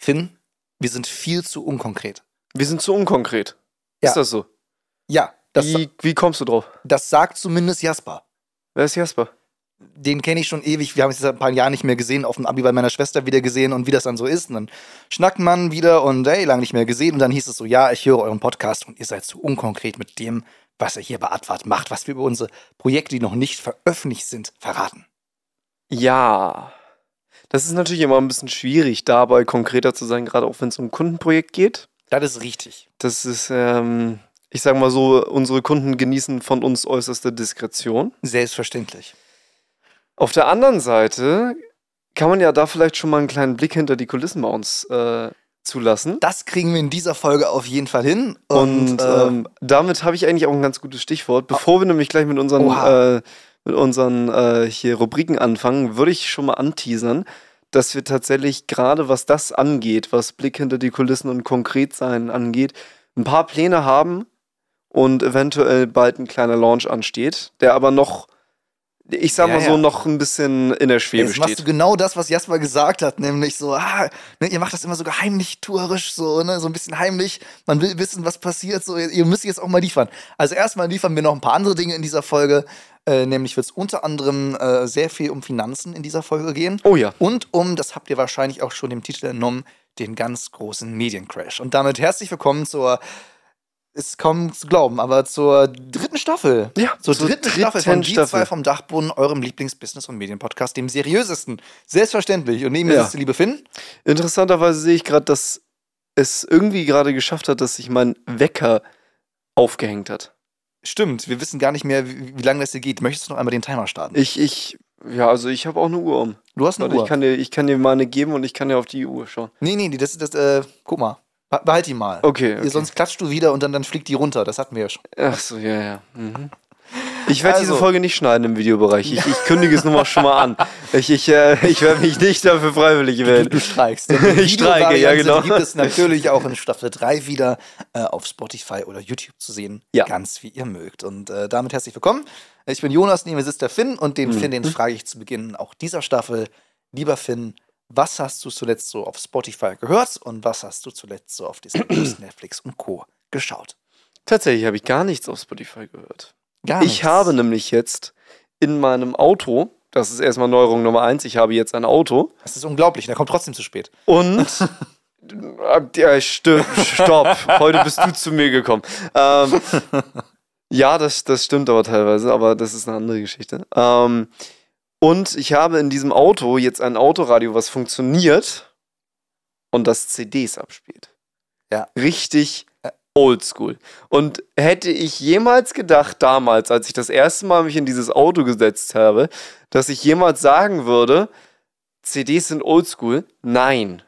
Finn, wir sind viel zu unkonkret. Wir sind zu unkonkret. Ja. Ist das so? Ja, das, Wie, wie kommst du drauf? das sagt zumindest Jasper. Wer ist Jasper? Den kenne ich schon ewig. Wir haben uns seit ein paar Jahren nicht mehr gesehen, auf dem Abi bei meiner Schwester wieder gesehen und wie das dann so ist. Und dann schnackt man wieder und hey, lange nicht mehr gesehen. Und dann hieß es so, ja, ich höre euren Podcast und ihr seid zu unkonkret mit dem, was ihr hier bei Advart macht, was wir über unsere Projekte, die noch nicht veröffentlicht sind, verraten. Ja. Das ist natürlich immer ein bisschen schwierig, dabei konkreter zu sein, gerade auch wenn es um ein Kundenprojekt geht. Das ist richtig. Das ist, ähm, ich sag mal so, unsere Kunden genießen von uns äußerste Diskretion. Selbstverständlich. Auf der anderen Seite kann man ja da vielleicht schon mal einen kleinen Blick hinter die Kulissen bei uns äh, zulassen. Das kriegen wir in dieser Folge auf jeden Fall hin. Und, Und, äh, ähm, damit habe ich eigentlich auch ein ganz gutes Stichwort. Bevor wir nämlich gleich mit unseren, äh, mit unseren äh, hier Rubriken anfangen, würde ich schon mal anteasern, dass wir tatsächlich gerade was das angeht, was Blick hinter die Kulissen und Konkretsein angeht, ein paar Pläne haben und eventuell bald ein kleiner Launch ansteht, der aber noch, ich sag Ja, mal so, ja. noch ein bisschen in der Schwebe Jetzt machst du genau das, was Jasper gesagt hat, nämlich so, ah, ne, ihr macht das immer so geheimlich tuerisch, so, ne, so ein bisschen heimlich. Man will wissen, was passiert, so, ihr, ihr müsst jetzt auch mal liefern. Also erstmal liefern wir noch ein paar andere Dinge in dieser Folge, äh, nämlich wird es unter anderem äh, sehr viel um Finanzen in dieser Folge gehen Oh ja. und um, das habt ihr wahrscheinlich auch schon dem Titel entnommen, den ganz großen Mediencrash. Und damit herzlich willkommen zur, ist kaum zu glauben, aber zur dritten Staffel. Ja, zur, zur dritten, Staffel von dritten Die Staffel. zwei vom Dachboden, eurem Lieblingsbusiness- und Medienpodcast, dem seriösesten. Selbstverständlich. Und neben mir Ja. sitzt der liebe Finn. Interessanterweise sehe ich gerade, dass es irgendwie gerade geschafft hat, dass sich mein Wecker aufgehängt hat. Stimmt, wir wissen gar nicht mehr, wie, wie lange das hier geht. Möchtest du noch einmal den Timer starten? Ich, ich, ja, also ich habe auch eine Uhr um. du hast eine Warte, Uhr. ich kann, dir, ich kann dir mal eine geben und ich kann dir auf die Uhr schauen. nee, nee, nee, das ist das, äh, guck mal. Be- Behalt die mal. Okay, okay. Sonst klatscht du wieder und dann, dann fliegt die runter. Das hatten wir ja schon. Ach so, ja, ja. Mhm. Ich werde diese Also. Folge nicht schneiden im Videobereich. Ich, ich kündige es nur mal schon mal an. Ich, ich, äh, ich werde mich nicht dafür freiwillig Du, melden. du streikst. Ich streike, ja, genau. Die gibt es natürlich auch in Staffel 3 wieder äh, auf Spotify oder YouTube zu sehen. Ja. Ganz wie ihr mögt. Und äh, damit herzlich willkommen. Ich bin Jonas, neben mir sitzt der Finn und den Mhm. Finn, den frage ich zu Beginn auch dieser Staffel. Lieber Finn, was hast du zuletzt so auf Spotify gehört und was hast du zuletzt so auf Disney, Plus, Netflix und Co. geschaut? Tatsächlich habe ich gar nichts auf Spotify gehört. Gar Ich nichts. habe nämlich jetzt in meinem Auto, das ist erstmal Neuerung Nummer eins, ich habe jetzt ein Auto Das ist unglaublich, der kommt trotzdem zu spät. und. Ja, st stopp, heute bist du zu mir gekommen. Ähm, ja, das, das stimmt aber teilweise, aber das ist eine andere Geschichte. Ähm, und ich habe in diesem Auto jetzt ein Autoradio, was funktioniert und das CDs abspielt. Ja. Richtig oldschool. Und hätte ich jemals gedacht, damals, als ich das erste Mal mich in dieses Auto gesetzt habe, dass ich jemals sagen würde, CDs sind oldschool? Nein.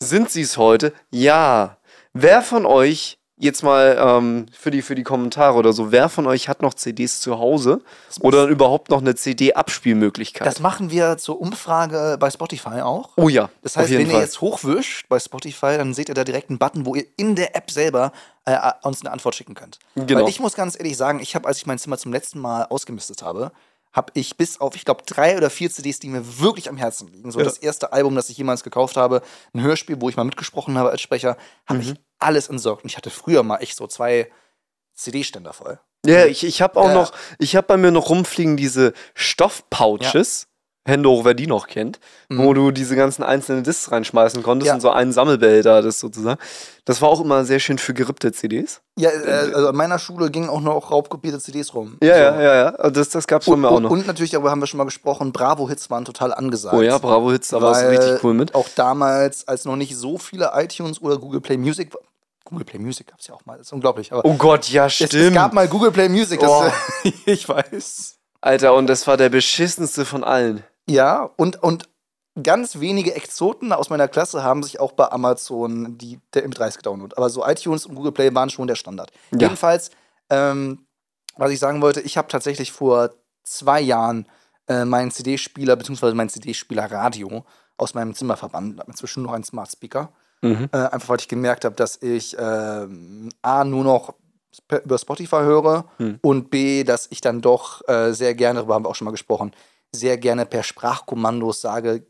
Sind sie es heute? Ja. Wer von euch, jetzt mal ähm, für, die, für die Kommentare oder so, wer von euch hat noch CDs zu Hause oder überhaupt noch eine CD-Abspielmöglichkeit? Das machen wir zur Umfrage bei Spotify auch. oh ja, Das heißt, wenn Fall. ihr jetzt hochwischt bei Spotify, dann seht ihr da direkt einen Button, wo ihr in der App selber äh, uns eine Antwort schicken könnt. Genau. Weil ich muss ganz ehrlich sagen, ich habe, als ich mein Zimmer zum letzten Mal ausgemistet habe, habe ich bis auf, ich glaube, drei oder vier CDs, die mir wirklich am Herzen liegen. So Ja. das erste Album, das ich jemals gekauft habe, ein Hörspiel, wo ich mal mitgesprochen habe als Sprecher, habe Mhm. ich alles entsorgt. Und ich hatte früher mal echt so zwei CD-Ständer voll. Ja, ich, ich habe auch Ja. noch, ich habe bei mir noch rumfliegen diese Stoffpouches. Hände hoch, wer die noch kennt, wo du diese ganzen einzelnen Discs reinschmeißen konntest Mhm. Ja. und so einen Sammelbehälter hattest sozusagen. Das war auch immer sehr schön für gerippte CDs. Ja, äh, also in meiner Schule gingen auch noch raubkopierte CDs rum. Ja, So. ja, ja, ja. Das, das gab's von Und, mir auch noch. und natürlich, darüber haben wir schon mal gesprochen, Bravo-Hits waren total angesagt. oh ja, Bravo Hits, da war es richtig cool mit. Auch damals, als noch nicht so viele iTunes oder Google Play Music war. Google Play Music gab es ja auch mal, das ist unglaublich. Aber Oh Gott, ja, es, stimmt. es gab mal Google Play Music, das, Oh. ich weiß. Alter, und das war der beschissenste von allen. Ja, und, und ganz wenige Exoten aus meiner Klasse haben sich auch bei Amazon die, der M30 gedownloadet. Aber so iTunes und Google Play waren schon der Standard. Ja. Jedenfalls, ähm, was ich sagen wollte, ich habe tatsächlich vor zwei Jahren äh, meinen CD-Spieler bzw. mein CD-Spieler-Radio aus meinem Zimmer verbannt. Inzwischen noch einen Smart Speaker. Mhm. Äh, einfach weil ich gemerkt habe, dass ich ähm, A, nur noch über Spotify höre Hm. und B, dass ich dann doch äh, sehr gerne, darüber haben wir auch schon mal gesprochen, sehr gerne per Sprachkommandos sage,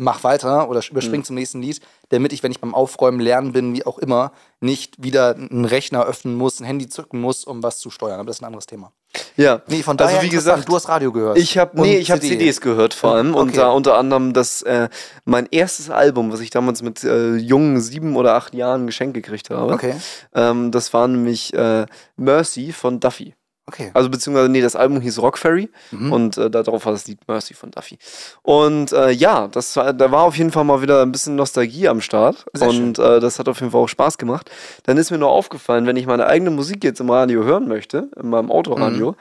mach weiter oder überspring zum nächsten Lied, damit ich, wenn ich beim Aufräumen lernen bin, wie auch immer, nicht wieder einen Rechner öffnen muss, ein Handy zücken muss, um was zu steuern. Aber das ist ein anderes Thema. Ja. Nee, von daher, also wie gesagt, du hast Radio gehört. Ich habe nee, ich habe CD. CDs gehört vor allem Okay. und da unter anderem das äh, mein erstes Album, was ich damals mit äh, jungen sieben oder acht Jahren geschenkt gekriegt habe. Okay, Ähm, das war nämlich äh, Mercy von Duffy. Okay. Also beziehungsweise nee, das Album hieß Rock Ferry Mhm. und äh, darauf war das Lied Mercy von Duffy. Und äh, ja, das war, da war auf jeden Fall mal wieder ein bisschen Nostalgie am Start Sehr und äh, das hat auf jeden Fall auch Spaß gemacht. Dann ist mir nur aufgefallen, wenn ich meine eigene Musik jetzt im Radio hören möchte, in meinem Autoradio, Mhm.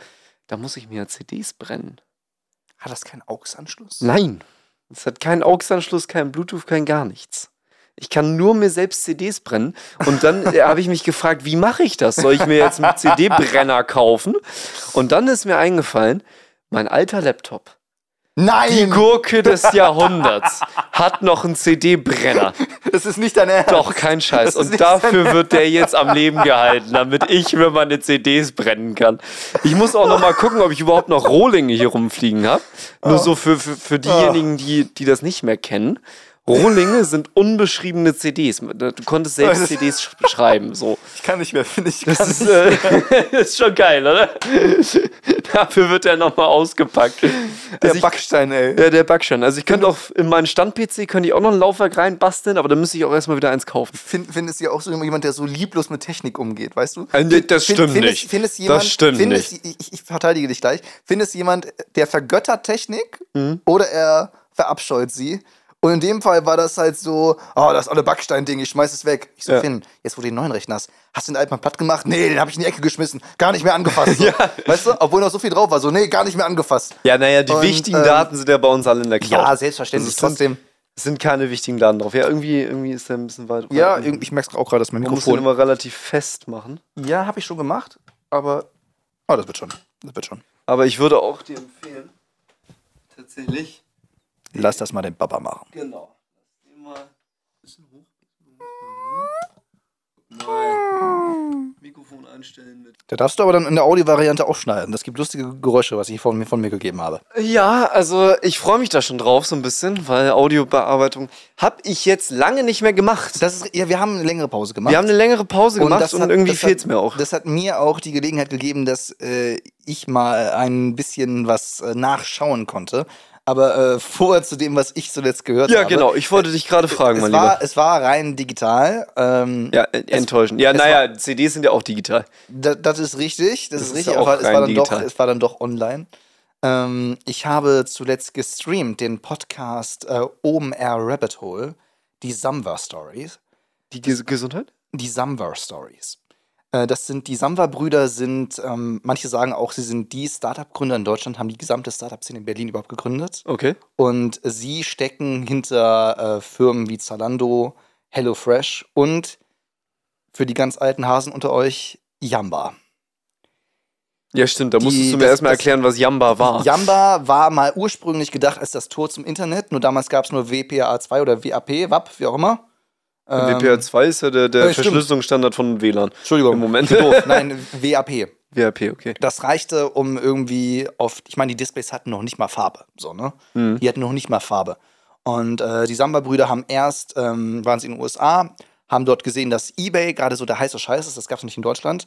da muss ich mir CDs brennen. Hat das keinen AUX-Anschluss? Nein. Es hat keinen AUX-Anschluss, kein Bluetooth, kein gar nichts. Ich kann nur mir selbst CDs brennen. Und dann äh, habe ich mich gefragt, wie mache ich das? Soll ich mir jetzt einen CD-Brenner kaufen? Und dann ist mir eingefallen, mein alter Laptop, die Nein! Gurke des Jahrhunderts, hat noch einen CD-Brenner. Das ist nicht dein Ernst. Doch, kein Scheiß. Und dafür wird der jetzt am Leben gehalten, damit ich mir meine CDs brennen kann. Ich muss auch noch mal gucken, ob ich überhaupt noch Rohlinge hier rumfliegen habe. Nur so für, für, für diejenigen, die, die das nicht mehr kennen. Rohlinge sind unbeschriebene CDs. Du konntest selbst Das- CDs sch schreiben. So. Ich kann nicht mehr, finde ich. Das kann ist, nicht. äh, ist schon geil, oder? Dafür wird er nochmal ausgepackt. der Also ich, Backstein, ey. ja, der Backstein. Also ich könnte auch in meinen Stand-PC könnte ich auch noch ein Laufwerk reinbasteln, aber dann müsste ich auch erstmal wieder eins kaufen. Find, findest du ja auch so jemand, der so lieblos mit Technik umgeht, weißt du? Äh, nee, das Find- stimmt findest, nicht. Findest Das jemand, stimmt findest, Ich, ich, ich verteidige dich gleich. Findest du jemand, der vergöttert Technik oder er verabscheut sie? Und in dem Fall war das halt so, oh, das olle Backstein-Ding, ich schmeiß es weg. Ich so, Ja. Finn, jetzt wo du den neuen Rechner hast, hast du den alten mal platt gemacht? Nee, den habe ich in die Ecke geschmissen, gar nicht mehr angefasst. So. Weißt du? Obwohl noch so viel drauf war, so, nee, gar nicht mehr angefasst. Ja, naja, die Und, wichtigen ähm, Daten sind ja bei uns alle in der Cloud. Ja, selbstverständlich, Also es trotzdem. Es sind keine wichtigen Daten drauf. Ja, irgendwie, irgendwie ist der ein bisschen weit. Ja, irgendwie- ich merke auch gerade, dass mein Man muss den Mikrofon. immer relativ fest machen. Ja, habe ich schon gemacht, aber. Oh, das wird schon. Das wird schon. Aber ich würde auch dir empfehlen, tatsächlich, Lass das mal den Papa machen. genau. Lass den mal ein bisschen hoch. Mal Mikrofon einstellen mit. Da darfst du aber dann in der Audio-Variante auch schneiden. Das gibt lustige Geräusche, was ich von mir, von mir gegeben habe. Ja, also ich freue mich da schon drauf so ein bisschen, weil Audiobearbeitung habe ich jetzt lange nicht mehr gemacht. Das ist, ja, wir haben eine längere Pause gemacht. Wir haben eine längere Pause gemacht und, hat- irgendwie fehlt es mir auch. Das hat mir auch die Gelegenheit gegeben, dass äh, ich mal ein bisschen was äh, nachschauen konnte. Aber äh, vorher zu dem, was ich zuletzt gehört Ja, habe. genau. Ich wollte dich gerade fragen, Es mein war, Lieber. es war rein digital. Ähm, Ja, äh, enttäuschend. Ja, naja, CDs sind ja auch digital. Da, das ist richtig, das, Das ist ist richtig, ja auch aber es war, dann doch, es war dann doch online. Ähm, ich habe zuletzt gestreamt den Podcast äh, OMR Rabbit Hole, die Samwa Stories. Die Ges Gesundheit? Die Samwa Stories. Äh, das sind, die Samwa-Brüder sind, ähm, manche sagen auch, sie sind die Startup-Gründer in Deutschland, haben die gesamte Startup-Szene in Berlin überhaupt gegründet. Okay. Und sie stecken hinter äh, Firmen wie Zalando, HelloFresh und für die ganz alten Hasen unter euch Yamba. Ja, stimmt. Da Die- musstest du mir das- erstmal erklären, was Yamba war. Yamba war mal ursprünglich gedacht als das Tor zum Internet, nur damals gab es nur WPA2 oder WAP, WAP, wie auch immer. Ähm, WPA2 ist ja der, der äh. Verschlüsselungsstandard von WLAN. Entschuldigung, Im Moment. Nein, WAP. WAP, okay. Das reichte, um irgendwie auf, ich meine, die Displays hatten noch nicht mal Farbe, so, ne? Mhm. Die hatten noch nicht mal Farbe. Und äh, die Samba-Brüder haben erst, ähm, waren sie in den USA, haben dort gesehen, dass Ebay gerade so der heiße Scheiß ist, das gab es nicht in Deutschland.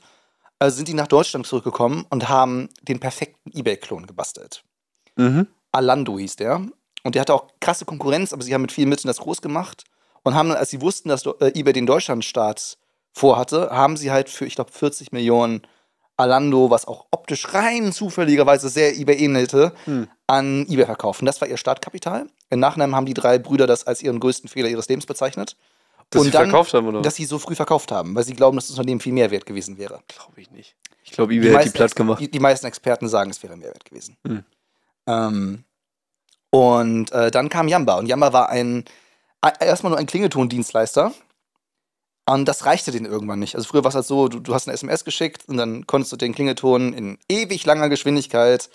Also sind die nach Deutschland zurückgekommen und haben den perfekten Ebay-Klon gebastelt. Mhm. Alando hieß der. Und der hatte auch krasse Konkurrenz, aber sie haben mit vielen Mitteln das groß gemacht. Und haben dann, als sie wussten, dass äh, eBay den Deutschlandstart vorhatte, haben sie halt für, ich glaube, 40 Millionen Alando, was auch optisch rein zufälligerweise sehr eBay ähnelte, Hm. an eBay verkauft. Und das war ihr Startkapital. Im Nachhinein haben die drei Brüder das als ihren größten Fehler ihres Lebens bezeichnet. Dass Und sie dann, verkauft haben, oder? Dass sie so früh verkauft haben, weil sie glauben, dass das Unternehmen viel mehr wert gewesen wäre. glaube ich nicht. Ich glaube, eBay hat die platt Ex- gemacht. Die, die meisten Experten sagen, es wäre mehr wert gewesen. Hm. Ähm, und äh, dann kam Yamba. Und Yamba war ein erstmal nur ein Klingeltondienstleister. Und das reichte denen irgendwann nicht. Also früher war es halt so, du, du hast eine SMS geschickt und dann konntest du den Klingelton in ewig langer Geschwindigkeit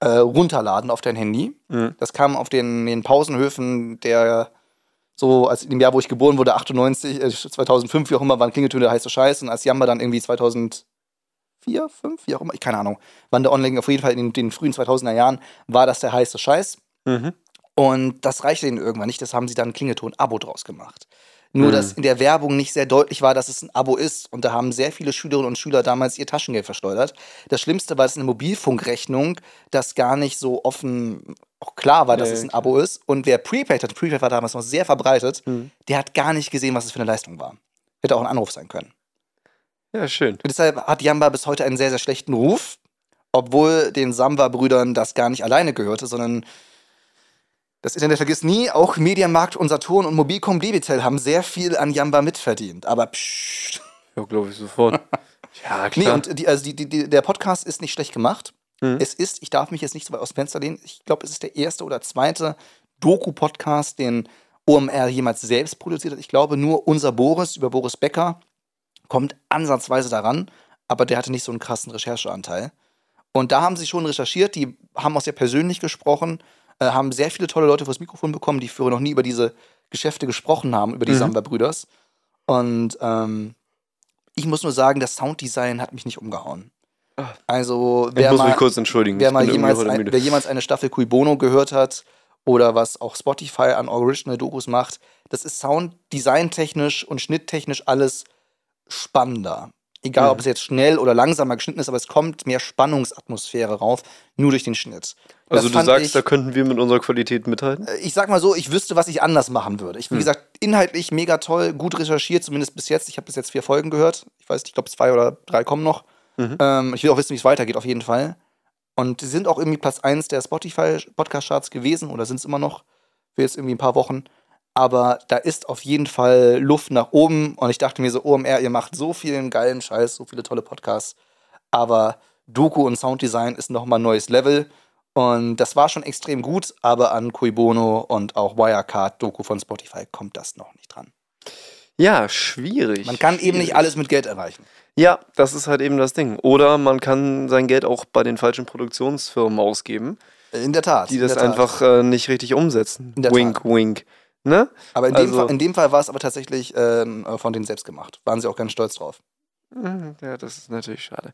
äh, runterladen auf dein Handy. Mhm. Das kam auf den, den Pausenhöfen der so, als in dem Jahr, wo ich geboren wurde, 98, äh, 2005, wie auch immer, waren Klingeltöne der heiße Scheiß. Und als Yamba dann irgendwie 2004, 5, wie auch immer, ich keine Ahnung, wann der Online, auf jeden Fall in den, den frühen 2000er Jahren, war das der heiße Scheiß. Mhm. Und das reichte ihnen irgendwann nicht. Das haben sie dann Klingelton-Abo draus gemacht. Nur, Mhm. dass in der Werbung nicht sehr deutlich war, dass es ein Abo ist. Und da haben sehr viele Schülerinnen und Schüler damals ihr Taschengeld verschleudert. Das Schlimmste war, dass eine Mobilfunkrechnung das gar nicht so offen auch klar war, dass Ja, es ein. Abo ist. Und wer Prepaid hat, Prepaid war damals noch sehr verbreitet, Mhm. der hat gar nicht gesehen, was es für eine Leistung war. Hätte auch ein Anruf sein können. Ja, schön. Und deshalb hat Jamba bis heute einen sehr, sehr schlechten Ruf, obwohl den Samba-Brüdern das gar nicht alleine gehörte, sondern das Internet vergisst nie, auch Mediamarkt und Saturn und Mobilcom Debitel haben sehr viel an Jamba mitverdient. Aber pssst. Ja, glaube ich sofort. ja, Nee, klar. und die, also die, die, der Podcast ist nicht schlecht gemacht. Mhm. Es ist, ich darf mich jetzt nicht so weit aus dem Fenster lehnen, ich glaube, es ist der erste oder zweite Doku-Podcast, den OMR jemals selbst produziert hat. Ich glaube, nur unser Boris über Boris Becker kommt ansatzweise daran, aber der hatte nicht so einen krassen Rechercheanteil. Und da haben sie schon recherchiert, die haben auch sehr persönlich gesprochen, äh, haben sehr viele tolle Leute vors Mikrofon bekommen, die früher noch nie über diese Geschäfte gesprochen haben, über die Mhm. Samba-Brüders. Und ähm, ich muss nur sagen, das Sounddesign hat mich nicht umgehauen. Ah. Also, ich wer muss mal, mich kurz entschuldigen. wer, mal jemals ein, wer jemals eine Staffel Cui Bono gehört hat oder was auch Spotify an Original-Dokus macht, das ist Sounddesign-technisch und schnitttechnisch alles spannender. Egal, Mhm. ob es jetzt schnell oder langsamer geschnitten ist, aber es kommt mehr Spannungsatmosphäre rauf, nur durch den Schnitt. Das Also du sagst, ich, da könnten wir mit unserer Qualität mithalten? äh, ich sag mal so, ich wüsste, was ich anders machen würde. Ich, wie Hm. gesagt, inhaltlich mega toll, gut recherchiert, zumindest bis jetzt. Ich habe bis jetzt vier Folgen gehört. Ich weiß nicht, ich glaube, zwei oder drei kommen noch. Mhm. Ähm, ich will auch wissen, wie es weitergeht, auf jeden Fall. Und sie sind auch irgendwie Platz 1 der Spotify-Podcast-Charts gewesen oder sind es immer noch für jetzt irgendwie ein paar Wochen. Aber da ist auf jeden Fall Luft nach oben. Und ich dachte mir so, OMR, ihr macht so vielen geilen Scheiß, so viele tolle Podcasts. Aber Doku und Sounddesign ist nochmal ein neues Level. Und das war schon extrem gut, aber an Cui Bono und auch Wirecard, Doku von Spotify, kommt das noch nicht dran. Ja, schwierig. Man kann eben nicht schwierig. alles mit Geld erreichen. Ja, das ist halt eben das Ding. Oder man kann sein Geld auch bei den falschen Produktionsfirmen ausgeben, In der Tat. die das Tat. einfach äh, nicht richtig umsetzen. Wink, wink. Ne? Aber in dem, Also- Fall, in dem Fall war es aber tatsächlich ähm, von denen selbst gemacht. Waren sie auch ganz stolz drauf. Mhm, Ja, das ist natürlich schade.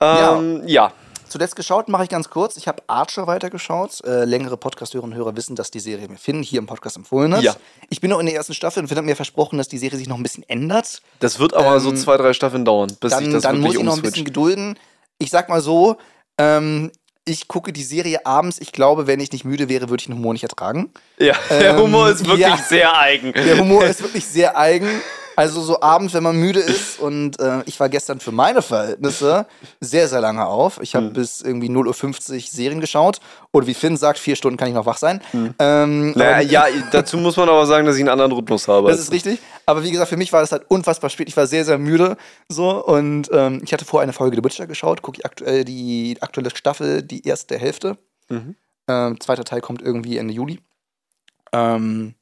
Ja. Ähm, ja. Zuletzt geschaut, mache ich ganz kurz. Ich habe Archer weitergeschaut. Äh, längere Podcast-Hörerinnen und Hörer wissen, dass die Serie mir Finn hier im Podcast empfohlen hat. Ja. Ich bin noch in der ersten Staffel und Finn hat mir versprochen, dass die Serie sich noch ein bisschen ändert. Das wird aber so Ähm, zwei, drei Staffeln dauern, bis Dann, ich das dann muss ich noch ein bisschen gedulden. Ich sag mal so, ähm, ich gucke die Serie abends. Ich glaube, wenn ich nicht müde wäre, würde ich den Humor nicht ertragen. Ja, der Ähm, Humor ist wirklich ja. sehr eigen. Der Humor ist wirklich sehr eigen. Also so abends, wenn man müde ist und äh, ich war gestern für meine Verhältnisse sehr, sehr lange auf. Ich habe Hm. bis irgendwie 0.50 Uhr Serien geschaut und wie Finn sagt, vier Stunden kann ich noch wach sein. Ähm, Naja, ja, dazu muss man aber sagen, dass ich einen anderen Rhythmus habe. das ist richtig. Aber wie gesagt, für mich war das halt unfassbar spät. Ich war sehr, sehr müde. So. Und ähm, ich hatte vorher eine Folge The Witcher geschaut. Gucke ich aktuell die aktuelle Staffel, die erste Hälfte. Mhm. Ähm, zweiter Teil kommt irgendwie Ende Juli. Ähm,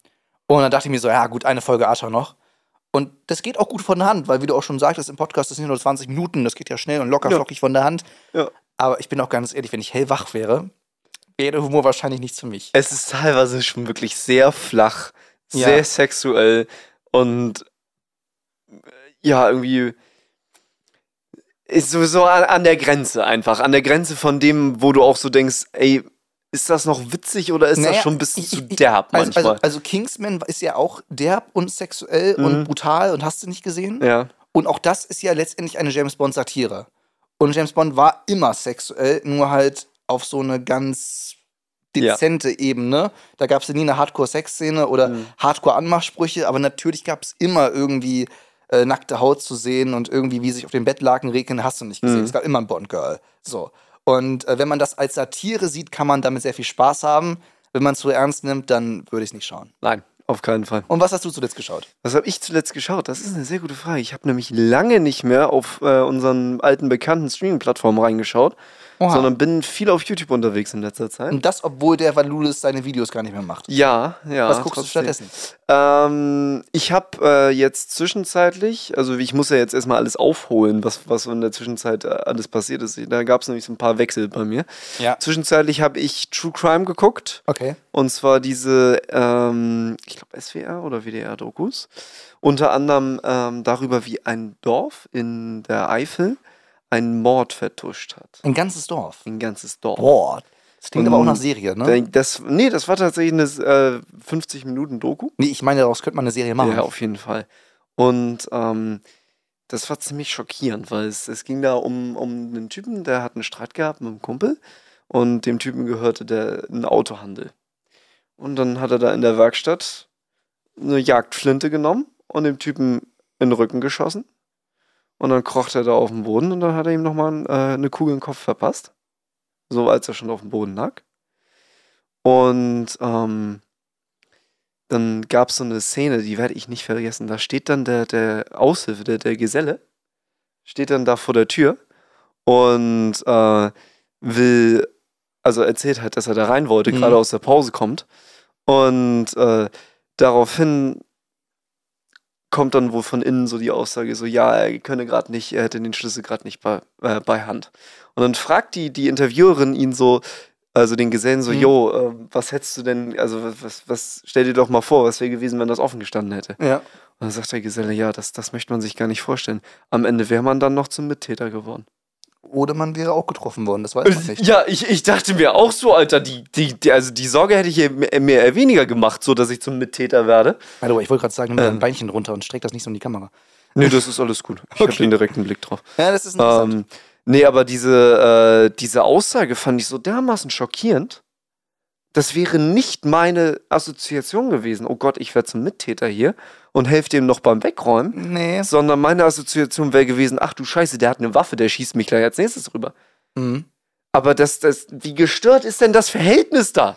und dann dachte ich mir so, ja gut, eine Folge Archer noch. Und das geht auch gut von der Hand, weil wie du auch schon sagtest im Podcast, das sind nur 20 Minuten, das geht ja schnell und locker Ja. flockig von der Hand. Ja. Aber ich bin auch ganz ehrlich, wenn ich hellwach wäre, wäre der Humor wahrscheinlich nichts für mich. Es ist teilweise schon wirklich sehr flach, Ja. sehr sexuell und ja, irgendwie ist sowieso an, an der Grenze einfach. An der Grenze von dem, wo du auch so denkst, ey, ist das noch witzig oder ist Naja, das schon bis ich- zu derb Also, manchmal? also, also Kingsman ist ja auch derb und sexuell Mhm. und brutal und hast du nicht gesehen? ja. Und auch das ist ja letztendlich eine James Bond-Satire. Und James Bond war immer sexuell, nur halt auf so eine ganz Ja. dezente Ebene. Da gab es ja nie eine Hardcore-Sex-Szene oder Mhm. Hardcore-Anmachsprüche, aber natürlich gab es immer irgendwie äh, nackte Haut zu sehen und irgendwie, wie sich auf den Bettlaken regnen, hast du nicht gesehen. Mhm. Es gab immer ein Bond-Girl. So. Und äh, wenn man das als Satire sieht, kann man damit sehr viel Spaß haben. Wenn man es zu ernst nimmt, dann würde ich es nicht schauen. Nein, auf keinen Fall. Und was hast du zuletzt geschaut? Was habe ich zuletzt geschaut? Das ist eine sehr gute Frage. Ich habe nämlich lange nicht mehr auf äh, unseren alten bekannten Streaming-Plattformen reingeschaut, Oha. sondern bin viel auf YouTube unterwegs in letzter Zeit. Und das, obwohl der Valulis seine Videos gar nicht mehr macht. Ja, ja. was guckst trotzdem. du stattdessen? Ähm, ich habe äh, jetzt zwischenzeitlich, also ich muss ja jetzt erstmal alles aufholen, was, was so in der Zwischenzeit äh, alles passiert ist. Da gab es nämlich so ein paar Wechsel bei mir. Ja. Zwischenzeitlich habe ich True Crime geguckt. Okay. Und zwar diese, ähm, ich glaube, SWR oder WDR-Dokus. Unter anderem ähm, darüber, wie ein Dorf in der Eifel einen Mord vertuscht hat. Ein ganzes Dorf. Ein ganzes Dorf. Boah. Das klingt aber auch nach Serie, ne? Das, nee, das war tatsächlich eine äh, 50 Minuten Doku. Nee, ich meine, daraus könnte man eine Serie machen. Ja, auf jeden Fall. Und ähm, das war ziemlich schockierend, weil es, es ging da um, um einen Typen, der hat einen Streit gehabt mit einem Kumpel und dem Typen gehörte der ein Autohandel. Und dann hat er da in der Werkstatt eine Jagdflinte genommen und dem Typen in den Rücken geschossen. Und dann kroch er da auf dem Boden und dann hat er ihm nochmal äh, eine Kugel den Kopf verpasst. So als er schon auf dem Boden lag. Und ähm, dann gab es so eine Szene, die werde ich nicht vergessen. Da steht dann der, der Aushilfe, der, der Geselle, steht dann da vor der Tür und äh, will, also erzählt halt, dass er da rein wollte, Mhm. gerade aus der Pause kommt. Und äh, daraufhin kommt dann wohl von innen so die Aussage, so ja, er könne gerade nicht, er hätte den Schlüssel gerade nicht bei, äh, bei Hand. Und dann fragt die, die Interviewerin ihn so, also den Gesellen so, Mhm. jo, äh, was hättest du denn, also was, was, was, stell dir doch mal vor, was wäre gewesen, wenn das offen gestanden hätte. Ja. Und dann sagt der Geselle, ja, das, das möchte man sich gar nicht vorstellen. Am Ende wäre man dann noch zum Mittäter geworden. Oder man wäre auch getroffen worden, das weiß man nicht. Ja, ich, ich dachte mir auch so, Alter, die, die, die, also die Sorge hätte ich mehr eher weniger gemacht, so dass ich zum Mittäter werde. Also, ich wollte gerade sagen, nimm mir Ähm. dein Beinchen runter und streck das nicht so in die Kamera. Nee, das ist alles gut. Ich habe Okay. den direkten Blick drauf. Ja, das ist interessant. Ähm, nee, aber diese, äh, diese Aussage fand ich so dermaßen schockierend. Das wäre nicht meine Assoziation gewesen. Oh Gott, ich werde zum Mittäter hier und helfe dem noch beim Wegräumen. nee. Sondern meine Assoziation wäre gewesen, ach du Scheiße, der hat eine Waffe, der schießt mich gleich als nächstes rüber. Mhm. Aber das, das, wie gestört ist denn das Verhältnis da?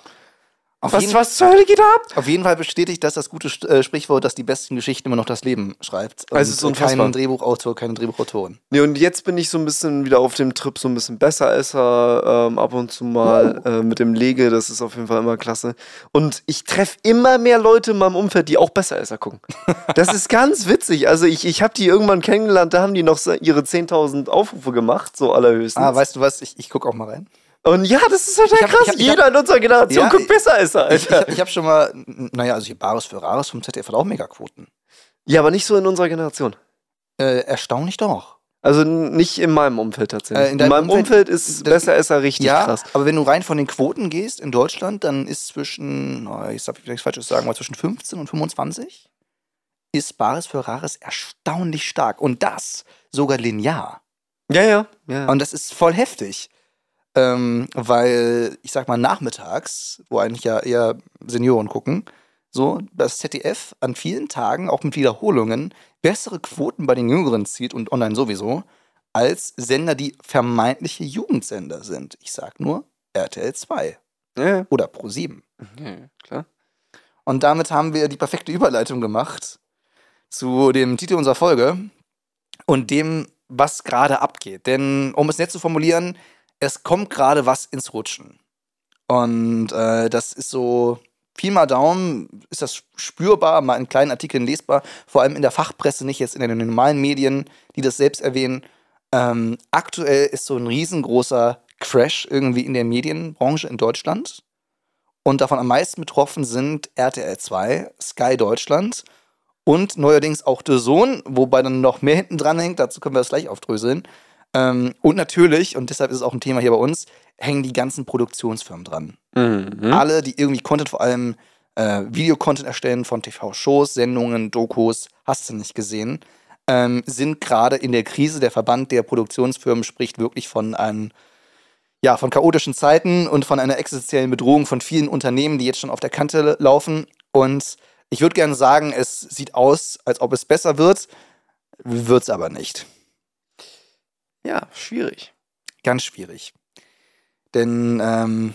Auf, Was, jeden, was zur Hölle geht da ab? auf jeden Fall bestätigt das das gute äh, Sprichwort, dass die besten Geschichten immer noch das Leben schreibt. Und Also es ist unfassbar. kein Drehbuchautor, keine Drehbuchautorin. Nee, und jetzt bin ich so ein bisschen wieder auf dem Trip, so ein bisschen Besseresser, ähm, ab und zu mal äh, mit dem Lege, das ist auf jeden Fall immer klasse. Und ich treffe immer mehr Leute in meinem Umfeld, die auch Besseresser gucken. Das ist ganz witzig. Also ich, ich habe die irgendwann kennengelernt, da haben die noch ihre 10.000 Aufrufe gemacht, so allerhöchstens. Ah, weißt du was? Ich, ich gucke auch mal rein. Und ja, das ist total hab- krass. ich hab- ich Jeder in unserer Generation Ja, guckt ich- Besseresser, Ich, Alter. ich, ich habe schon mal, naja, also hier Bares für Rares vom ZDF hat auch Megaquoten. ja, aber nicht so in unserer Generation. Äh, erstaunlich doch. Also nicht in meinem Umfeld tatsächlich. Äh, in in, meinem Umfeld- Umfeld, ist das- Besseresser richtig ja, krass. aber wenn du rein von den Quoten gehst in Deutschland, dann ist zwischen, oh, ich darf nichts Falsches sagen, aber zwischen 15 und 25 ist Bares für Rares erstaunlich stark. Und das sogar linear. Ja, ja. ja. Und das ist voll heftig. Ähm, weil, ich sag mal, nachmittags, wo eigentlich ja eher Senioren gucken, so das ZDF an vielen Tagen, auch mit Wiederholungen, bessere Quoten bei den Jüngeren zieht und online sowieso, als Sender, die vermeintliche Jugendsender sind. Ich sag nur RTL 2 ja, oder Pro 7. Ja, klar. Und damit haben wir die perfekte Überleitung gemacht zu dem Titel unserer Folge und dem, was gerade abgeht. Denn, um es nett zu formulieren, es kommt gerade was ins Rutschen. Und äh, das ist so, Pi mal Daumen, ist das spürbar, mal in kleinen Artikeln lesbar, vor allem in der Fachpresse, nicht jetzt in den normalen Medien, die das selbst erwähnen. Ähm, aktuell ist so ein riesengroßer Crash irgendwie in der Medienbranche in Deutschland. Und davon am meisten betroffen sind RTL 2, Sky Deutschland und neuerdings auch The Sohn, wobei dann noch mehr hinten dran hängt, dazu können wir das gleich aufdröseln. Ähm, und natürlich, und deshalb ist es auch ein Thema hier bei uns, hängen die ganzen Produktionsfirmen dran. Mhm. Alle, die irgendwie Content, vor allem äh, Videocontent erstellen von TV-Shows, Sendungen, Dokus, hast du nicht gesehen, ähm, sind gerade in der Krise. Der Verband der Produktionsfirmen spricht wirklich von einem ja, von chaotischen Zeiten und von einer existenziellen Bedrohung von vielen Unternehmen, die jetzt schon auf der Kante laufen. Und ich würde gerne sagen, es sieht aus, als ob es besser wird, wird es aber nicht. Ja, schwierig. Ganz schwierig. Denn, ähm,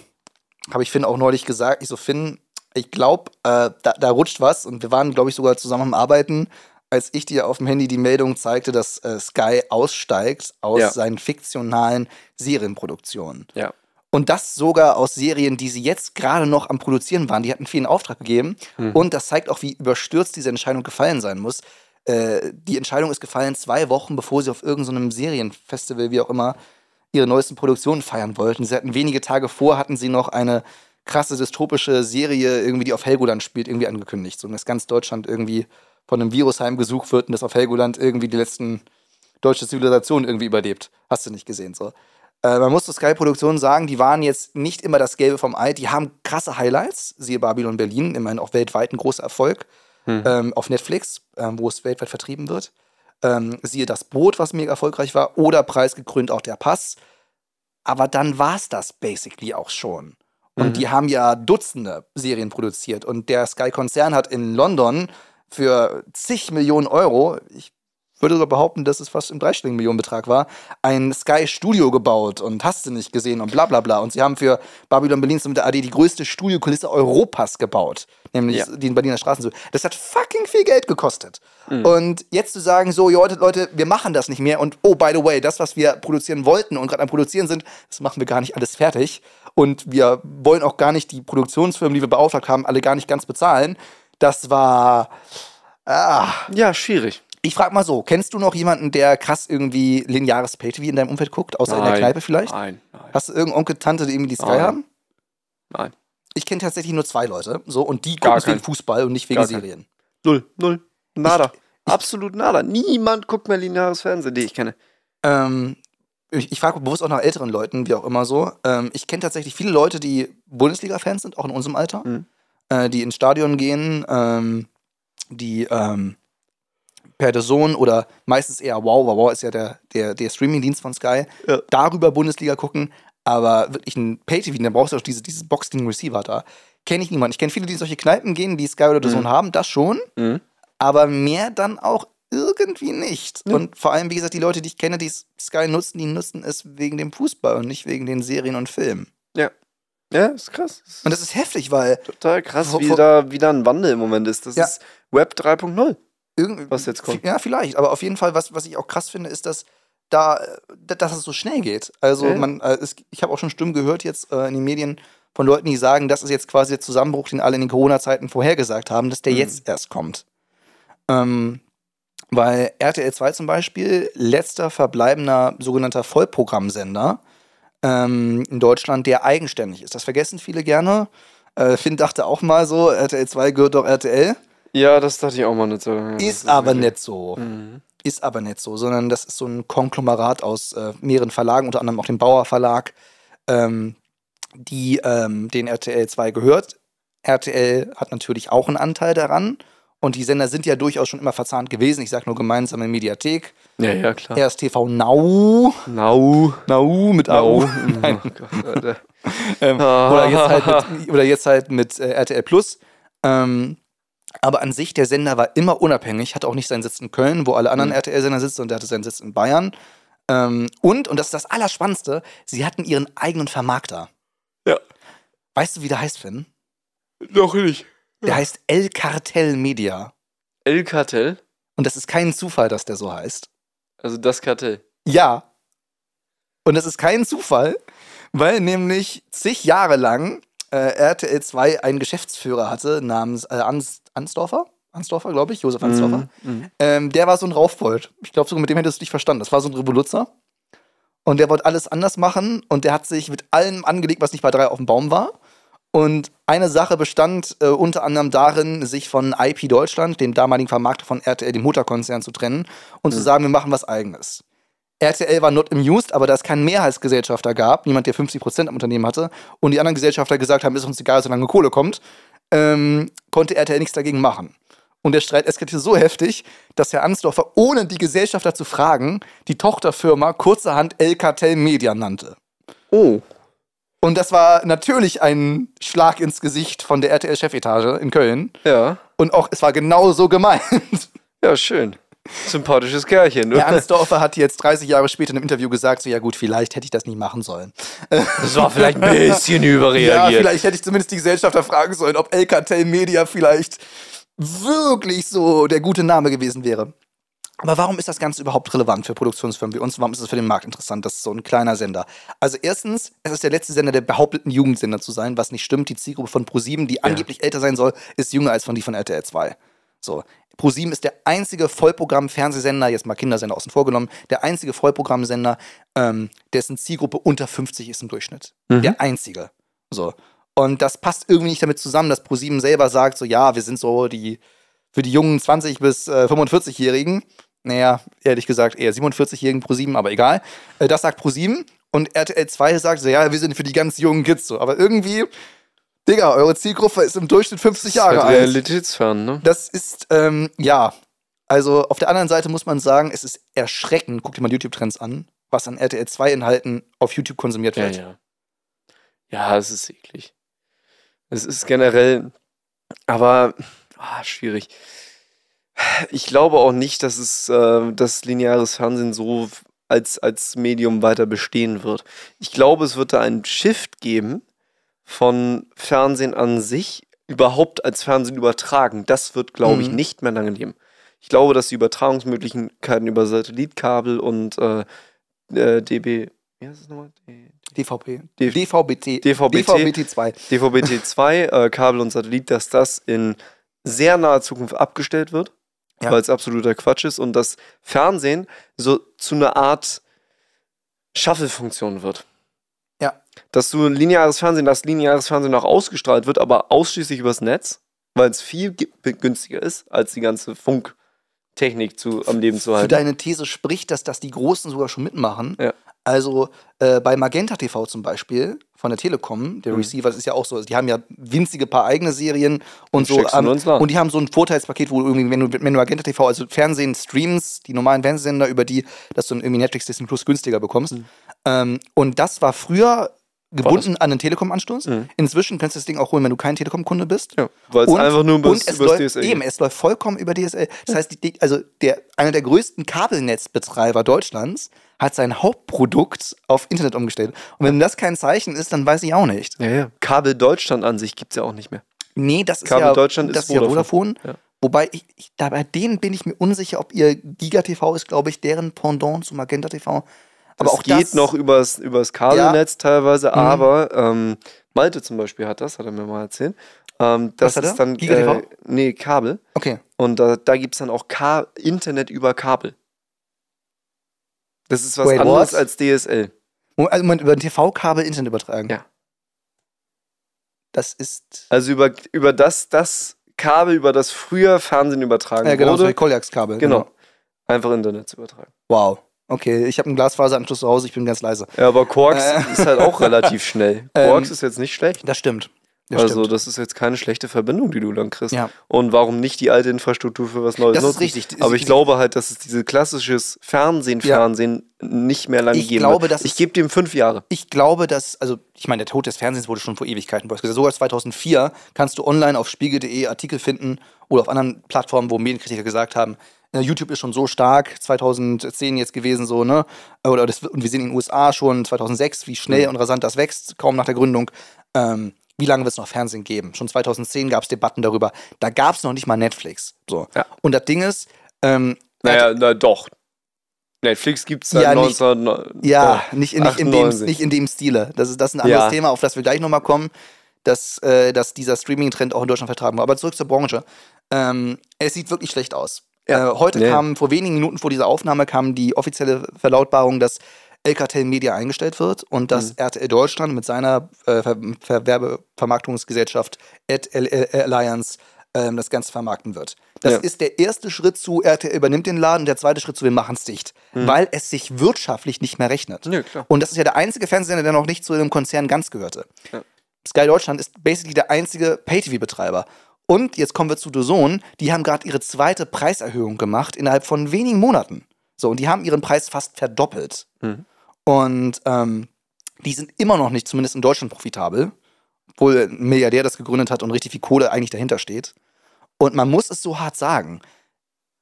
habe ich Finn auch neulich gesagt, ich so, Finn, ich glaube, äh, da, da rutscht was und wir waren, glaube ich, sogar zusammen am Arbeiten, als ich dir auf dem Handy die Meldung zeigte, dass äh, Sky aussteigt aus Ja. seinen fiktionalen Serienproduktionen. Ja. Und das sogar aus Serien, die sie jetzt gerade noch am Produzieren waren. Die hatten viel in Auftrag gegeben. Mhm. Und das zeigt auch, wie überstürzt diese Entscheidung gefallen sein muss. Äh, die Entscheidung ist gefallen zwei Wochen, bevor sie auf irgendeinem Serienfestival, wie auch immer, ihre neuesten Produktionen feiern wollten. Sie hatten wenige Tage vor, hatten sie noch eine krasse dystopische Serie, irgendwie, die auf Helgoland spielt, irgendwie angekündigt. So, dass ganz Deutschland irgendwie von einem Virus heimgesucht wird und dass auf Helgoland irgendwie die letzten deutsche Zivilisation irgendwie überlebt. Hast du nicht gesehen, so. Äh, man muss zu Sky-Produktionen sagen, die waren jetzt nicht immer das Gelbe vom Ei. Die haben krasse Highlights, siehe Babylon Berlin, immerhin auch weltweit ein großer Erfolg Hm. ähm, auf Netflix, ähm, wo es weltweit vertrieben wird. Ähm, siehe das Boot, was mega erfolgreich war, oder preisgekrönt auch der Pass. Aber dann war es das basically auch schon. Und Mhm. die haben ja Dutzende Serien produziert. Und der Sky-Konzern hat in London für zig Millionen Euro, ich würde sogar behaupten, dass es fast im dreistelligen Millionenbetrag war, ein Sky-Studio gebaut und hast du nicht gesehen und bla bla bla. Und sie haben für Babylon Berlin mit der AD die größte Studiokulisse Europas gebaut. Nämlich Ja. die in Berliner Straßen. Das hat fucking viel Geld gekostet. Mhm. Und jetzt zu sagen, so, Leute, Leute, wir machen das nicht mehr und oh, by the way, das, was wir produzieren wollten und gerade am Produzieren sind, das machen wir gar nicht alles fertig. Und wir wollen auch gar nicht die Produktionsfirmen, die wir beauftragt haben, alle gar nicht ganz bezahlen. Das war. Ah, Ja, schwierig. Ich frag mal so: Kennst du noch jemanden, der krass irgendwie lineares Pay-TV in deinem Umfeld guckt, außer in der Nein. Kneipe vielleicht? Nein, nein, Hast du irgendeinen Onkel, Tante, die irgendwie die Sky Nein. haben? nein. Ich kenne tatsächlich nur zwei Leute, so und die gucken wegen. Fußball und nicht wegen. Serien. Null, null. Nada. Absolut nada. Niemand guckt mehr lineares Fernsehen, die ich kenne. Ähm, ich, ich frage bewusst auch nach älteren Leuten, wie auch immer so. Ähm, ich kenne tatsächlich viele Leute, die Bundesliga-Fans sind, auch in unserem Alter, Mhm. äh, die ins Stadion gehen, ähm, die ähm, per Zone oder meistens eher Wow, Wow, Wow ist ja der, der, der Streaming-Dienst von Sky, Ja. darüber Bundesliga gucken, aber wirklich ein Pay-TV, da brauchst du auch diese, dieses Box-Ding-Receiver da. Kenne ich niemanden. Ich kenne viele, die in solche Kneipen gehen, die Sky oder The Mhm. Haben, das schon Mhm. aber mehr dann auch irgendwie nicht. Ja. Und vor allem, wie gesagt, die Leute, die ich kenne, die Sky nutzen, die nutzen es wegen dem Fußball und nicht wegen den Serien und Filmen. Ja, ist krass. Und das ist heftig, weil total krass, wie da, wie da ein Wandel im Moment ist. Das Ja. ist Web 3.0. irgendwie. Was jetzt kommt. Ja, vielleicht. Aber auf jeden Fall, was, was ich auch krass finde, ist, dass da, äh, dass es so schnell geht. Also Ja. man, äh, es, ich habe auch schon Stimmen gehört jetzt äh, in den Medien von Leuten, die sagen, das ist jetzt quasi der Zusammenbruch, den alle in den Corona-Zeiten vorhergesagt haben, dass der Mhm. jetzt erst kommt. Ähm, weil RTL 2 zum Beispiel, letzter verbleibender sogenannter Vollprogrammsender ähm, in Deutschland, der eigenständig ist. Das vergessen viele gerne. Äh, Finn dachte auch mal so, RTL 2 gehört doch RTL. Ja, das dachte ich auch mal nicht so. Ja, Ist aber nicht so. Mhm. Ist aber nicht so, sondern das ist so ein Konglomerat aus äh, mehreren Verlagen, unter anderem auch dem Bauer Verlag, ähm, die ähm, den RTL 2 gehört. RTL hat natürlich auch einen Anteil daran. Und die Sender sind ja durchaus schon immer verzahnt gewesen. Ich sage nur gemeinsame Mediathek. Ja, ja, klar. Erst TV Now. Nau. Now mit AU. Nau. Oh Gott, ähm, oder, jetzt halt mit, oder jetzt halt mit äh, RTL Plus. Ähm, aber an sich, der Sender war immer unabhängig, hatte auch nicht seinen Sitz in Köln, wo alle anderen Mhm. RTL-Sender sitzen, und der hatte seinen Sitz in Bayern. Ähm, und, und das ist das Allerspannendste, sie hatten ihren eigenen Vermarkter. Ja. Weißt du, wie der heißt, Finn? Noch nicht. Der heißt El Cartel Media. El Kartell? Und das ist kein Zufall, dass der so heißt. Also das Kartell. Ja. Und das ist kein Zufall, weil nämlich zig Jahre lang äh, RTL 2 einen Geschäftsführer hatte namens äh, Ans Ansdorfer. Ansdorfer, glaube ich, Josef Ansdorfer. Mhm. Ähm, der war so ein Raufbold. Ich glaube, sogar mit dem hättest du dich verstanden. Das war so ein Revoluzzer. Und der wollte alles anders machen und der hat sich mit allem angelegt, was nicht bei drei auf dem Baum war. Und eine Sache bestand äh, unter anderem darin, sich von IP Deutschland, dem damaligen Vermarkter von RTL, dem Mutterkonzern, zu trennen und zu sagen, wir machen was Eigenes. RTL war not amused, aber da es keinen Mehrheitsgesellschafter gab, niemand, der 50% am Unternehmen hatte, und die anderen Gesellschafter gesagt haben, ist uns egal, solange Kohle kommt, ähm, konnte RTL nichts dagegen machen. Und der Streit eskalierte so heftig, dass Herr Ansdorfer, ohne die Gesellschafter zu fragen, die Tochterfirma kurzerhand El Cartel Media nannte. Oh. Und das war natürlich ein Schlag ins Gesicht von der RTL-Chefetage in Köln. Ja. Und auch, es war genauso gemeint. Ja, schön. Sympathisches Kerlchen, Herr ne? Ansdorfer hat jetzt 30 Jahre später in einem Interview gesagt, so ja gut, vielleicht hätte ich das nicht machen sollen. Das war vielleicht ein bisschen Ja, überreagiert. vielleicht hätte ich zumindest die Gesellschafter fragen sollen, ob El Cartel Media vielleicht wirklich so der gute Name gewesen wäre. Aber warum ist das Ganze überhaupt relevant für Produktionsfirmen wie uns? Warum ist es für den Markt interessant? Das ist so ein kleiner Sender. Also erstens, es ist der letzte Sender, der behauptet, ein Jugendsender zu sein, was nicht stimmt. Die Zielgruppe von ProSieben, die angeblich älter sein soll, ist jünger als von die von RTL 2. So. ProSieben ist der einzige Vollprogramm-Fernsehsender, jetzt mal Kindersender außen vor genommen, der einzige Vollprogrammsender, ähm, dessen Zielgruppe unter 50 ist im Durchschnitt. Mhm. Der einzige. So. Und das passt irgendwie nicht damit zusammen, dass ProSieben selber sagt, so ja, wir sind so die für die jungen 20 bis äh, 45-Jährigen. Naja, ehrlich gesagt eher 47-Jährigen ProSieben, aber egal. Äh, das sagt ProSieben Und RTL 2 sagt so, ja, wir sind für die ganz jungen Kids so. Aber irgendwie, Digga, eure Zielgruppe ist im Durchschnitt 50 Jahre halt alt. realitätsfern, ne? Das ist, ähm, ja. Also auf der anderen Seite muss man sagen, es ist erschreckend, guck dir mal YouTube-Trends an, was an RTL 2-Inhalten auf YouTube konsumiert Ja, wird. ja. Ja, es ist eklig. Es ist generell, aber ah, schwierig. Ich glaube auch nicht, dass es äh, das lineares Fernsehen so als, als Medium weiter bestehen wird. Ich glaube, es wird da einen Shift geben von Fernsehen an sich, überhaupt als Fernsehen übertragen. Das wird, glaube ich, Mhm. nicht mehr lange leben. Ich glaube, dass die Übertragungsmöglichkeiten über Satellitkabel und äh, äh, DB, wie heißt es nochmal? DVP. D- DVB-T. DVB-T. DVB-T2. DVB-T2, äh, Kabel und Satellit, dass das in sehr naher Zukunft abgestellt wird, Ja. weil es absoluter Quatsch ist und das Fernsehen so zu einer Art Shuffle-Funktion wird. Dass du lineares Fernsehen, dass lineares Fernsehen auch ausgestrahlt wird, aber ausschließlich übers Netz, weil es viel günstiger ist, als die ganze Funktechnik zu, am Leben zu Für halten. deine These spricht, dass das die Großen sogar schon mitmachen. Ja. Also äh, bei Magenta TV zum Beispiel von der Telekom, der Mhm. Receiver, das ist ja auch so, die haben ja winzige paar eigene Serien und so. Land. und die haben so ein Vorteilspaket, wo du irgendwie, wenn du, wenn du Magenta TV, also Fernsehen streams, die normalen Fernsehsender, über die, dass du dann irgendwie Netflix Disney Plus günstiger bekommst. Mhm. Ähm, und das war früher gebunden an den Telekom-Anstoß. Mhm. Inzwischen kannst du das Ding auch holen, wenn du kein Telekom-Kunde bist. Ja, weil es einfach nur übers, und es läuft, DSL Eben, es läuft vollkommen über DSL. Das heißt, die, also der, einer der größten Kabelnetzbetreiber Deutschlands hat sein Hauptprodukt auf Internet umgestellt. Und wenn das kein Zeichen ist, dann weiß ich auch nicht. Ja, ja. Kabel Deutschland an sich gibt es ja auch nicht mehr. Nee, das ist Kabel ja, Deutschland das ist ist ja Vodafone. Vodafone. Ja. Wobei, ich, ich, da bei denen bin ich mir unsicher, ob ihr Giga TV ist, glaube ich, deren Pendant zu Magenta TV. Aber auch geht das, noch übers, übers Kabelnetz teilweise, aber ähm, Malte zum Beispiel hat das, hat er mir mal erzählt. Ähm, das hat ist dann äh, nee, Kabel. Okay. Und da, da gibt es dann auch Ka Internet über Kabel. Das ist was Wait, anderes what? als DSL. Also man über ein TV-Kabel Internet übertragen. Ja. Das ist. Also über, über das, das Kabel, über das früher Fernsehen übertragen Ja, genau, so wurde, wie Koljax-Kabel. genau, einfach Internet zu übertragen. Wow. Okay, ich habe einen Glasfaseranschluss zu Hause, ich bin ganz leise. Ja, aber Quarks Äh. ist halt auch relativ schnell. Ähm, Quarks ist jetzt nicht schlecht. Das stimmt. Das also stimmt. das ist jetzt keine schlechte Verbindung, die du dann kriegst. Ja. Und warum nicht die alte Infrastruktur für was Neues Das ist nutzen? richtig. Aber ich glaube halt, dass es diese klassisches Fernsehen, Ja. Fernsehen nicht mehr lange Ich geben glaube, wird. das Ich ist- gebe dem fünf Jahre. Ich glaube, dass, also ich meine, der Tod des Fernsehens wurde schon vor Ewigkeiten gesagt. Sogar 2004 kannst du online auf spiegel.de Artikel finden oder auf anderen Plattformen, wo Medienkritiker gesagt haben, YouTube ist schon so stark, 2010 jetzt gewesen so, ne? Oder das, und wir sehen in den USA schon 2006, wie schnell Mhm. und rasant das wächst, kaum nach der Gründung. Ähm, wie lange wird es noch Fernsehen geben? Schon 2010 gab es Debatten darüber. Da gab es noch nicht mal Netflix. So. Ja. Und das Ding ist, ähm, Naja, na doch. Netflix gibt es seit Ja, nicht- 19... Ja, oh, nicht, nicht, in dem, 98. nicht in dem Stile. Das ist, das ist ein anderes Ja. Thema, auf das wir gleich nochmal kommen, dass, äh, dass dieser Streaming-Trend auch in Deutschland vertragen wird. Aber zurück zur Branche. Ähm, es sieht wirklich schlecht aus. Äh, heute Ja. kam, vor wenigen Minuten vor dieser Aufnahme, kam die offizielle Verlautbarung, dass LKTL Media eingestellt wird und dass Mhm. RTL Deutschland mit seiner äh, Ver Ver Werbevermarktungsgesellschaft RTL Alliance ähm, das Ganze vermarkten wird. Das Ja. ist der erste Schritt zu RTL übernimmt den Laden, der zweite Schritt zu wir machen es dicht, weil es sich wirtschaftlich nicht mehr rechnet. Klar. Und das ist ja der einzige Fernsehsender, der noch nicht zu einem Konzern ganz gehörte. Ja. Sky Deutschland ist basically der einzige Pay-TV-Betreiber. Und jetzt kommen wir zu DAZN, die haben gerade ihre zweite Preiserhöhung gemacht innerhalb von wenigen Monaten. So, und die haben ihren Preis fast verdoppelt. Mhm. Und ähm, die sind immer noch nicht, zumindest in Deutschland, profitabel. Obwohl ein Milliardär das gegründet hat und richtig viel Kohle eigentlich dahinter steht. Und man muss es so hart sagen,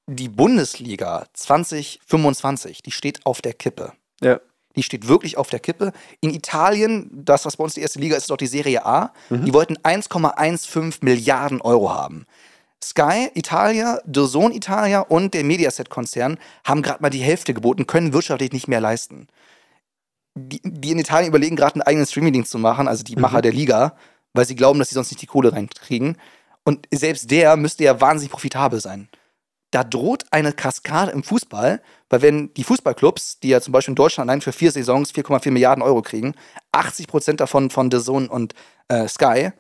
die Bundesliga 2025, die steht auf der Kippe. Ja. Die steht wirklich auf der Kippe. In Italien, das, was bei uns die erste Liga ist, ist doch die Serie A. Mhm. Die wollten 1,15 Milliarden Euro haben. Sky Italia, DAZN Italia und der Mediaset-Konzern haben gerade mal die Hälfte geboten, können wirtschaftlich nicht mehr leisten. Die, die in Italien überlegen gerade einen eigenen Streaming-Dienst zu machen, also die Macher der Liga, weil sie glauben, dass sie sonst nicht die Kohle reinkriegen. Und selbst der müsste ja wahnsinnig profitabel sein. Da droht eine Kaskade im Fußball, weil wenn die Fußballclubs, die ja zum Beispiel in Deutschland allein für vier Saisons 4,4 Milliarden Euro kriegen, 80 Prozent davon von The Zone und äh, Sky,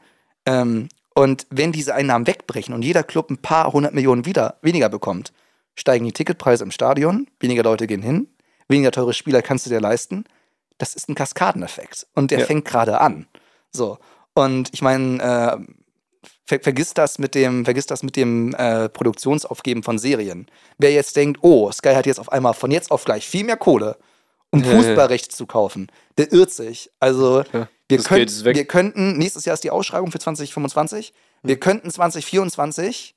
ähm, und wenn diese Einnahmen wegbrechen und jeder Club ein paar hundert Millionen wieder, weniger bekommt, steigen die Ticketpreise im Stadion, weniger Leute gehen hin, weniger teure Spieler kannst du dir leisten. das ist ein Kaskadeneffekt und der Ja. fängt gerade an. So. Und ich meine, äh, ver vergiss das mit dem, vergiss das mit dem äh, Produktionsaufgeben von Serien. Wer jetzt denkt, oh, Sky hat jetzt auf einmal von jetzt auf gleich viel mehr Kohle, um Ja, ja. Fußballrechte zu kaufen, der irrt sich. Also Ja, wir, könnt, wir könnten, nächstes Jahr ist die Ausschreibung für 2025, wir könnten 2024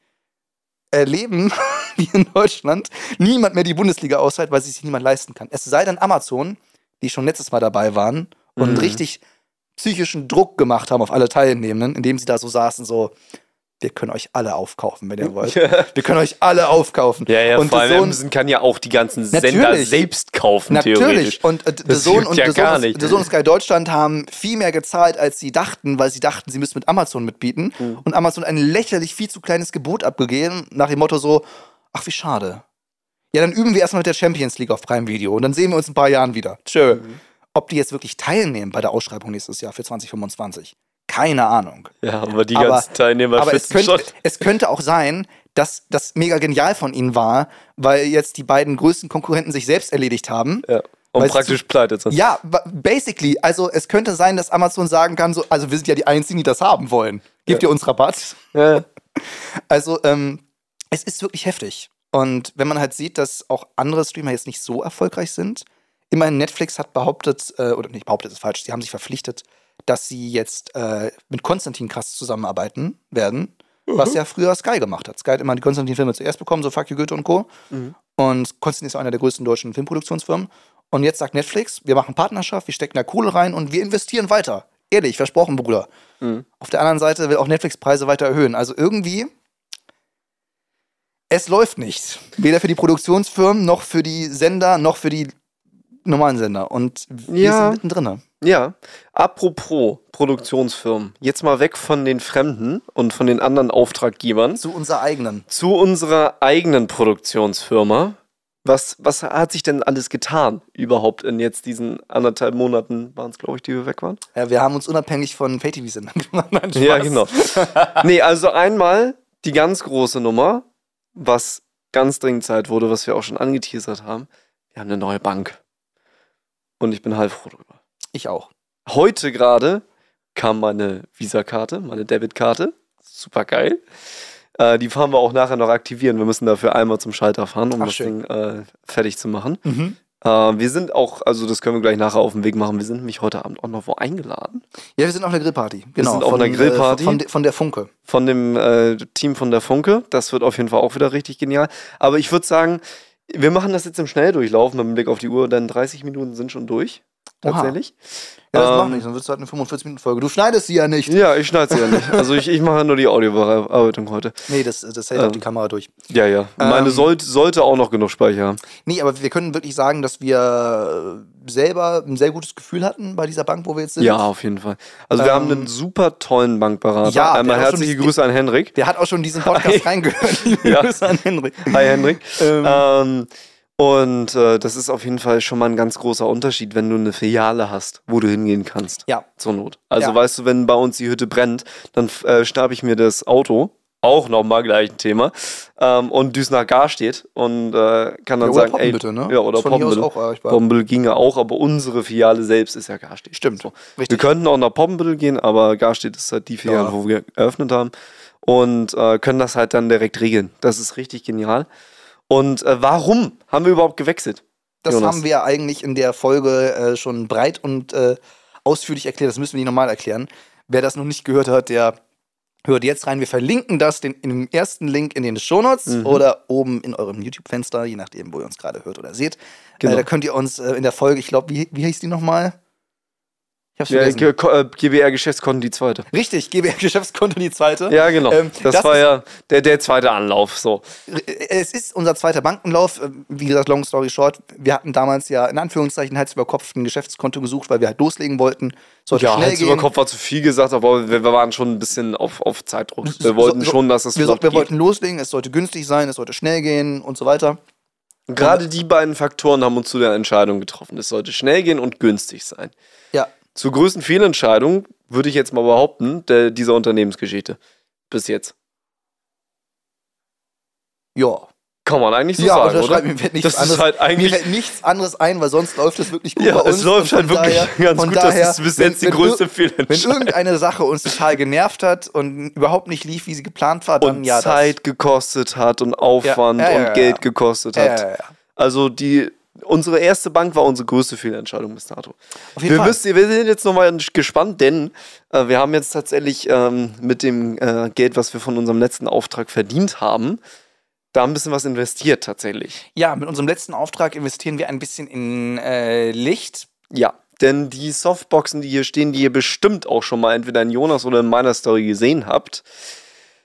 erleben, wie in Deutschland niemand mehr die Bundesliga aushält, weil sie sich niemand leisten kann. Es sei denn Amazon, die schon letztes Mal dabei waren und Mhm. richtig psychischen Druck gemacht haben auf alle Teilnehmenden, indem sie da so saßen, so, wir können euch alle aufkaufen, wenn ihr wollt. Wir können euch alle aufkaufen. Ja, ja, und vor allem Amazon kann ja auch die ganzen Sender selbst kaufen, theoretisch. Natürlich. Und äh, The Zone und ja The Zone. The Sky Deutschland haben viel mehr gezahlt, als sie dachten, weil sie dachten, sie müssen mit Amazon mitbieten. Mhm. Und Amazon ein lächerlich viel zu kleines Gebot abgegeben, nach dem Motto so, ach wie schade. Ja, dann üben wir erstmal mit der Champions League auf Prime Video und dann sehen wir uns in ein paar Jahren wieder. Tschö. Mhm. Ob die jetzt wirklich teilnehmen bei der Ausschreibung nächstes Jahr für 2025? Keine Ahnung. Ja, aber die Aber- ganzen Teilnehmer Aber es könnte, schon. es könnte auch sein, dass das mega genial von ihnen war, weil jetzt die beiden größten Konkurrenten sich selbst erledigt haben. Ja. Und praktisch pleite sind. Ja, ba- basically. Also es könnte sein, dass Amazon sagen kann, so, also wir sind ja die Einzigen, die das haben wollen. Gebt ihr uns Rabatt? Ja. Also ähm, es ist wirklich heftig. Und wenn man halt sieht, dass auch andere Streamer jetzt nicht so erfolgreich sind, immerhin Netflix hat behauptet, äh, oder nicht behauptet, ist falsch, sie haben sich verpflichtet, dass sie jetzt äh, mit Konstantin krass zusammenarbeiten werden, was ja früher Sky gemacht hat. Sky hat immer die Konstantin-Filme zuerst bekommen, so Fuck You Goethe und Co. Mhm. Und Konstantin ist ja einer der größten deutschen Filmproduktionsfirmen. Und jetzt sagt Netflix, wir machen Partnerschaft, wir stecken da Kohle rein und wir investieren weiter. Ehrlich, versprochen, Bruder. Mhm. Auf der anderen Seite will auch Netflix Preise weiter erhöhen. Also irgendwie, es läuft nicht. Weder für die Produktionsfirmen, noch für die Sender, noch für die normalen Sender. Und wir Ja. sind mittendrin. Ja, apropos Produktionsfirmen, jetzt mal weg von den Fremden und von den anderen Auftraggebern Zu unserer eigenen. zu unserer eigenen Produktionsfirma. Was, was hat sich denn alles getan überhaupt in jetzt diesen anderthalb Monaten, waren es glaube ich, die wir weg waren? Ja, wir haben uns unabhängig von Pay-TV-Sendern gemacht. Ja, genau. nee, also einmal die ganz große Nummer, was ganz dringend Zeit wurde, was wir auch schon angeteasert haben. Wir haben eine neue Bank. Und ich bin heilfroh drüber. Ich auch. Heute gerade kam meine Visa-Karte, meine Debitkarte. Super geil. Äh, die fahren wir auch nachher noch aktivieren. Wir müssen dafür einmal zum Schalter fahren, um Ach, das schön. Ding äh, fertig zu machen. Mhm. Äh, wir sind auch, also das können wir gleich nachher auf dem Weg machen. Wir sind nämlich heute Abend auch noch wo eingeladen. Ja, wir sind auf einer Grillparty. Genau. sind auf von, einer Grillparty. Äh, von, de- von der Funke. von dem äh, Team von der Funke. Das wird auf jeden Fall auch wieder richtig genial. Aber ich würde sagen, wir machen das jetzt im Schnelldurchlauf mit dem Blick auf die Uhr, denn 30 Minuten sind schon durch. Tatsächlich. Ja, das Ähm, macht nichts, dann wird es halt eine 45-Minuten-Folge. Du schneidest sie ja nicht. Ja, ich schneide sie ja nicht. Also ich, ich mache nur die Audiobearbeitung heute. Nee, das, das hält Ähm. auch die Kamera durch. Ja, ja. Meine Ähm, sollte, sollte auch noch genug Speicher haben. Nee, aber wir können wirklich sagen, dass wir selber ein sehr gutes Gefühl hatten bei dieser Bank, wo wir jetzt sind. Ja, auf jeden Fall. Also wir Ähm, haben einen super tollen Bankberater. ja, Einmal herzliche die- Grüße an Henrik. Der hat auch schon diesen Podcast reingehört. Liebe Ja. Grüße an Henrik. Hi Henrik. Ähm. Und äh, das ist auf jeden Fall schon mal ein ganz großer Unterschied, wenn du eine Filiale hast, wo du hingehen kannst. Ja. Zur Not. Also Ja. weißt du, wenn bei uns die Hütte brennt, dann äh, schnapp ich mir das Auto, auch nochmal gleich ein Thema, ähm, und düs nach Gar steht und äh, kann dann Ja, oder sagen, ey, Poppenbüttel, ne? ja, oder erreichbar. Poppenbüttel ginge auch, aber unsere Filiale selbst ist ja Garstedt. Stimmt. So. Wir könnten auch nach Poppenbüttel gehen, aber Garstedt ist halt die Filiale, Ja. wo wir eröffnet haben. Und äh, können das halt dann direkt regeln. Das ist richtig genial. Und äh, warum haben wir überhaupt gewechselt? Das Jonas. haben wir eigentlich in der Folge äh, schon breit und äh, ausführlich erklärt. Das müssen wir nicht nochmal erklären. Wer das noch nicht gehört hat, der hört jetzt rein. Wir verlinken das den, in dem ersten Link in den Shownotes Mhm. oder oben in eurem YouTube-Fenster, je nachdem, wo ihr uns gerade hört oder seht. Genau. Äh, da könnt ihr uns äh, in der Folge, ich glaube, wie, wie hieß die nochmal? Ich hab's Ja, vergessen. G Ko- äh, GBR Geschäftskonten die zweite. Richtig, GBR Geschäftskonto die zweite. Ja, genau. Ähm, das, das war ja der, der zweite Anlauf. So. Es ist unser zweiter Bankenlauf. Ähm, Wie gesagt, long story short, wir hatten damals ja in Anführungszeichen Hals über Kopf ein Geschäftskonto gesucht, weil wir halt loslegen wollten. Sollte Ja, Hals gehen. über Kopf war zu viel gesagt, aber wir, wir waren schon ein bisschen auf, auf Zeitdruck. Wir wollten so- schon, dass es wir, flott wir wollten loslegen, es sollte günstig sein, es sollte schnell gehen und so weiter. Gerade die beiden Faktoren haben uns zu der Entscheidung getroffen. Es sollte schnell gehen und günstig sein. Zur größten Fehlentscheidung würde ich jetzt mal behaupten, der, dieser Unternehmensgeschichte. Bis jetzt. ja. Kann man eigentlich so ja, sagen, das oder? mir fällt nichts das anderes, ist halt eigentlich mir fällt nichts anderes ein, weil sonst läuft es wirklich gut Ja, bei es uns. läuft und halt wirklich ganz von gut. Das Daher, ist bis wenn- jetzt die größte ir- Wenn Fehlentscheidung. irgendeine Sache uns total genervt hat und überhaupt nicht lief, wie sie geplant war, dann und ja, Zeit gekostet hat und Aufwand Ja, ja, und. Geld gekostet das. hat. Ja, ja, ja. Also die unsere erste Bank war unsere größte Fehlentscheidung bis dato. Wir, ihr, wir sind jetzt nochmal gespannt, denn äh, wir haben jetzt tatsächlich ähm, mit dem äh, Geld, was wir von unserem letzten Auftrag verdient haben, da ein bisschen was investiert tatsächlich. Ja, mit unserem letzten Auftrag investieren wir ein bisschen in äh, Licht. Ja, denn die Softboxen, die hier stehen, die ihr bestimmt auch schon mal entweder in Jonas oder in meiner Story gesehen habt,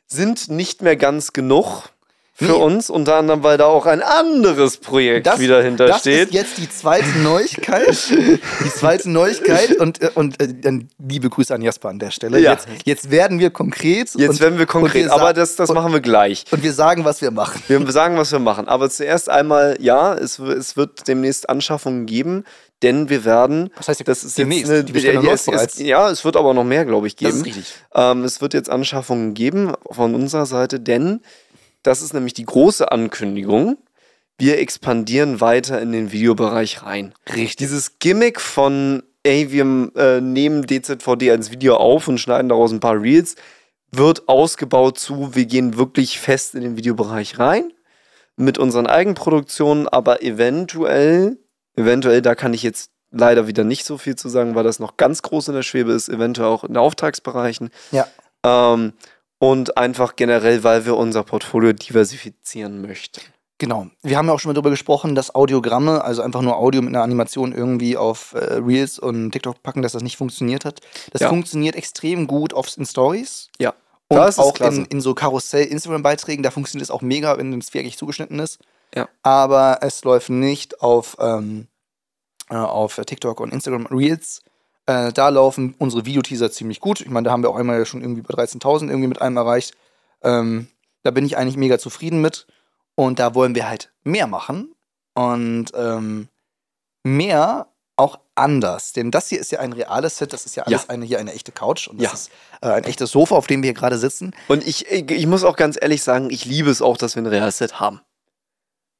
sind nicht mehr ganz genug für Nee. uns, unter anderem, weil da auch ein anderes Projekt Das, wieder das hintersteht. ist jetzt die zweite Neuigkeit. die zweite Neuigkeit und, äh, und äh, dann liebe Grüße an Jasper an der Stelle. Ja. Jetzt, jetzt werden wir konkret. Jetzt und, werden wir konkret, wir aber das, das und, machen wir gleich. und wir sagen, was wir machen. Wir sagen, was wir machen. Aber zuerst einmal, ja, es, es wird demnächst Anschaffungen geben, denn wir werden. Was heißt das ist demnächst? Eine, Die ja, es, es, ja, es wird aber noch mehr, glaube ich, Das geben. ist richtig. Ähm, es wird jetzt Anschaffungen geben von unserer Seite, denn das ist nämlich die große Ankündigung. Wir expandieren weiter in den Videobereich rein. Richtig. Dieses Gimmick von, ey, wir äh, nehmen DZVD als Video auf und schneiden daraus ein paar Reels, wird ausgebaut zu, wir gehen wirklich fest in den Videobereich rein mit unseren Eigenproduktionen, aber eventuell, eventuell, da kann ich jetzt leider wieder nicht so viel zu sagen, weil das noch ganz groß in der Schwebe ist, eventuell auch in Auftragsbereichen. Ja. Ähm, und einfach generell, weil wir unser Portfolio diversifizieren möchten. Genau. Wir haben ja auch schon mal darüber gesprochen, dass Audiogramme, also einfach nur Audio mit einer Animation irgendwie auf äh, Reels und TikTok packen, dass das nicht funktioniert hat. Das Ja. funktioniert extrem gut auf, in Stories. Ja. Und Das ist auch in, in so Karussell-Instagram-Beiträgen, da funktioniert es auch mega, wenn es wirklich zugeschnitten ist. Ja. Aber es läuft nicht auf, ähm, äh, auf TikTok und Instagram Reels. Äh, da laufen unsere Videoteaser ziemlich gut. Ich meine, da haben wir auch einmal schon irgendwie bei 13.000 irgendwie mit einem erreicht. Ähm, da bin ich eigentlich mega zufrieden mit. Und da wollen wir halt mehr machen. Und ähm, mehr auch anders. Denn das hier ist ja ein reales Set. Das ist ja alles Ja. Eine, hier eine echte Couch. Und das Ja. ist äh, ein echtes Sofa, auf dem wir hier gerade sitzen. Und ich, ich, ich muss auch ganz ehrlich sagen, ich liebe es auch, dass wir ein Realset haben.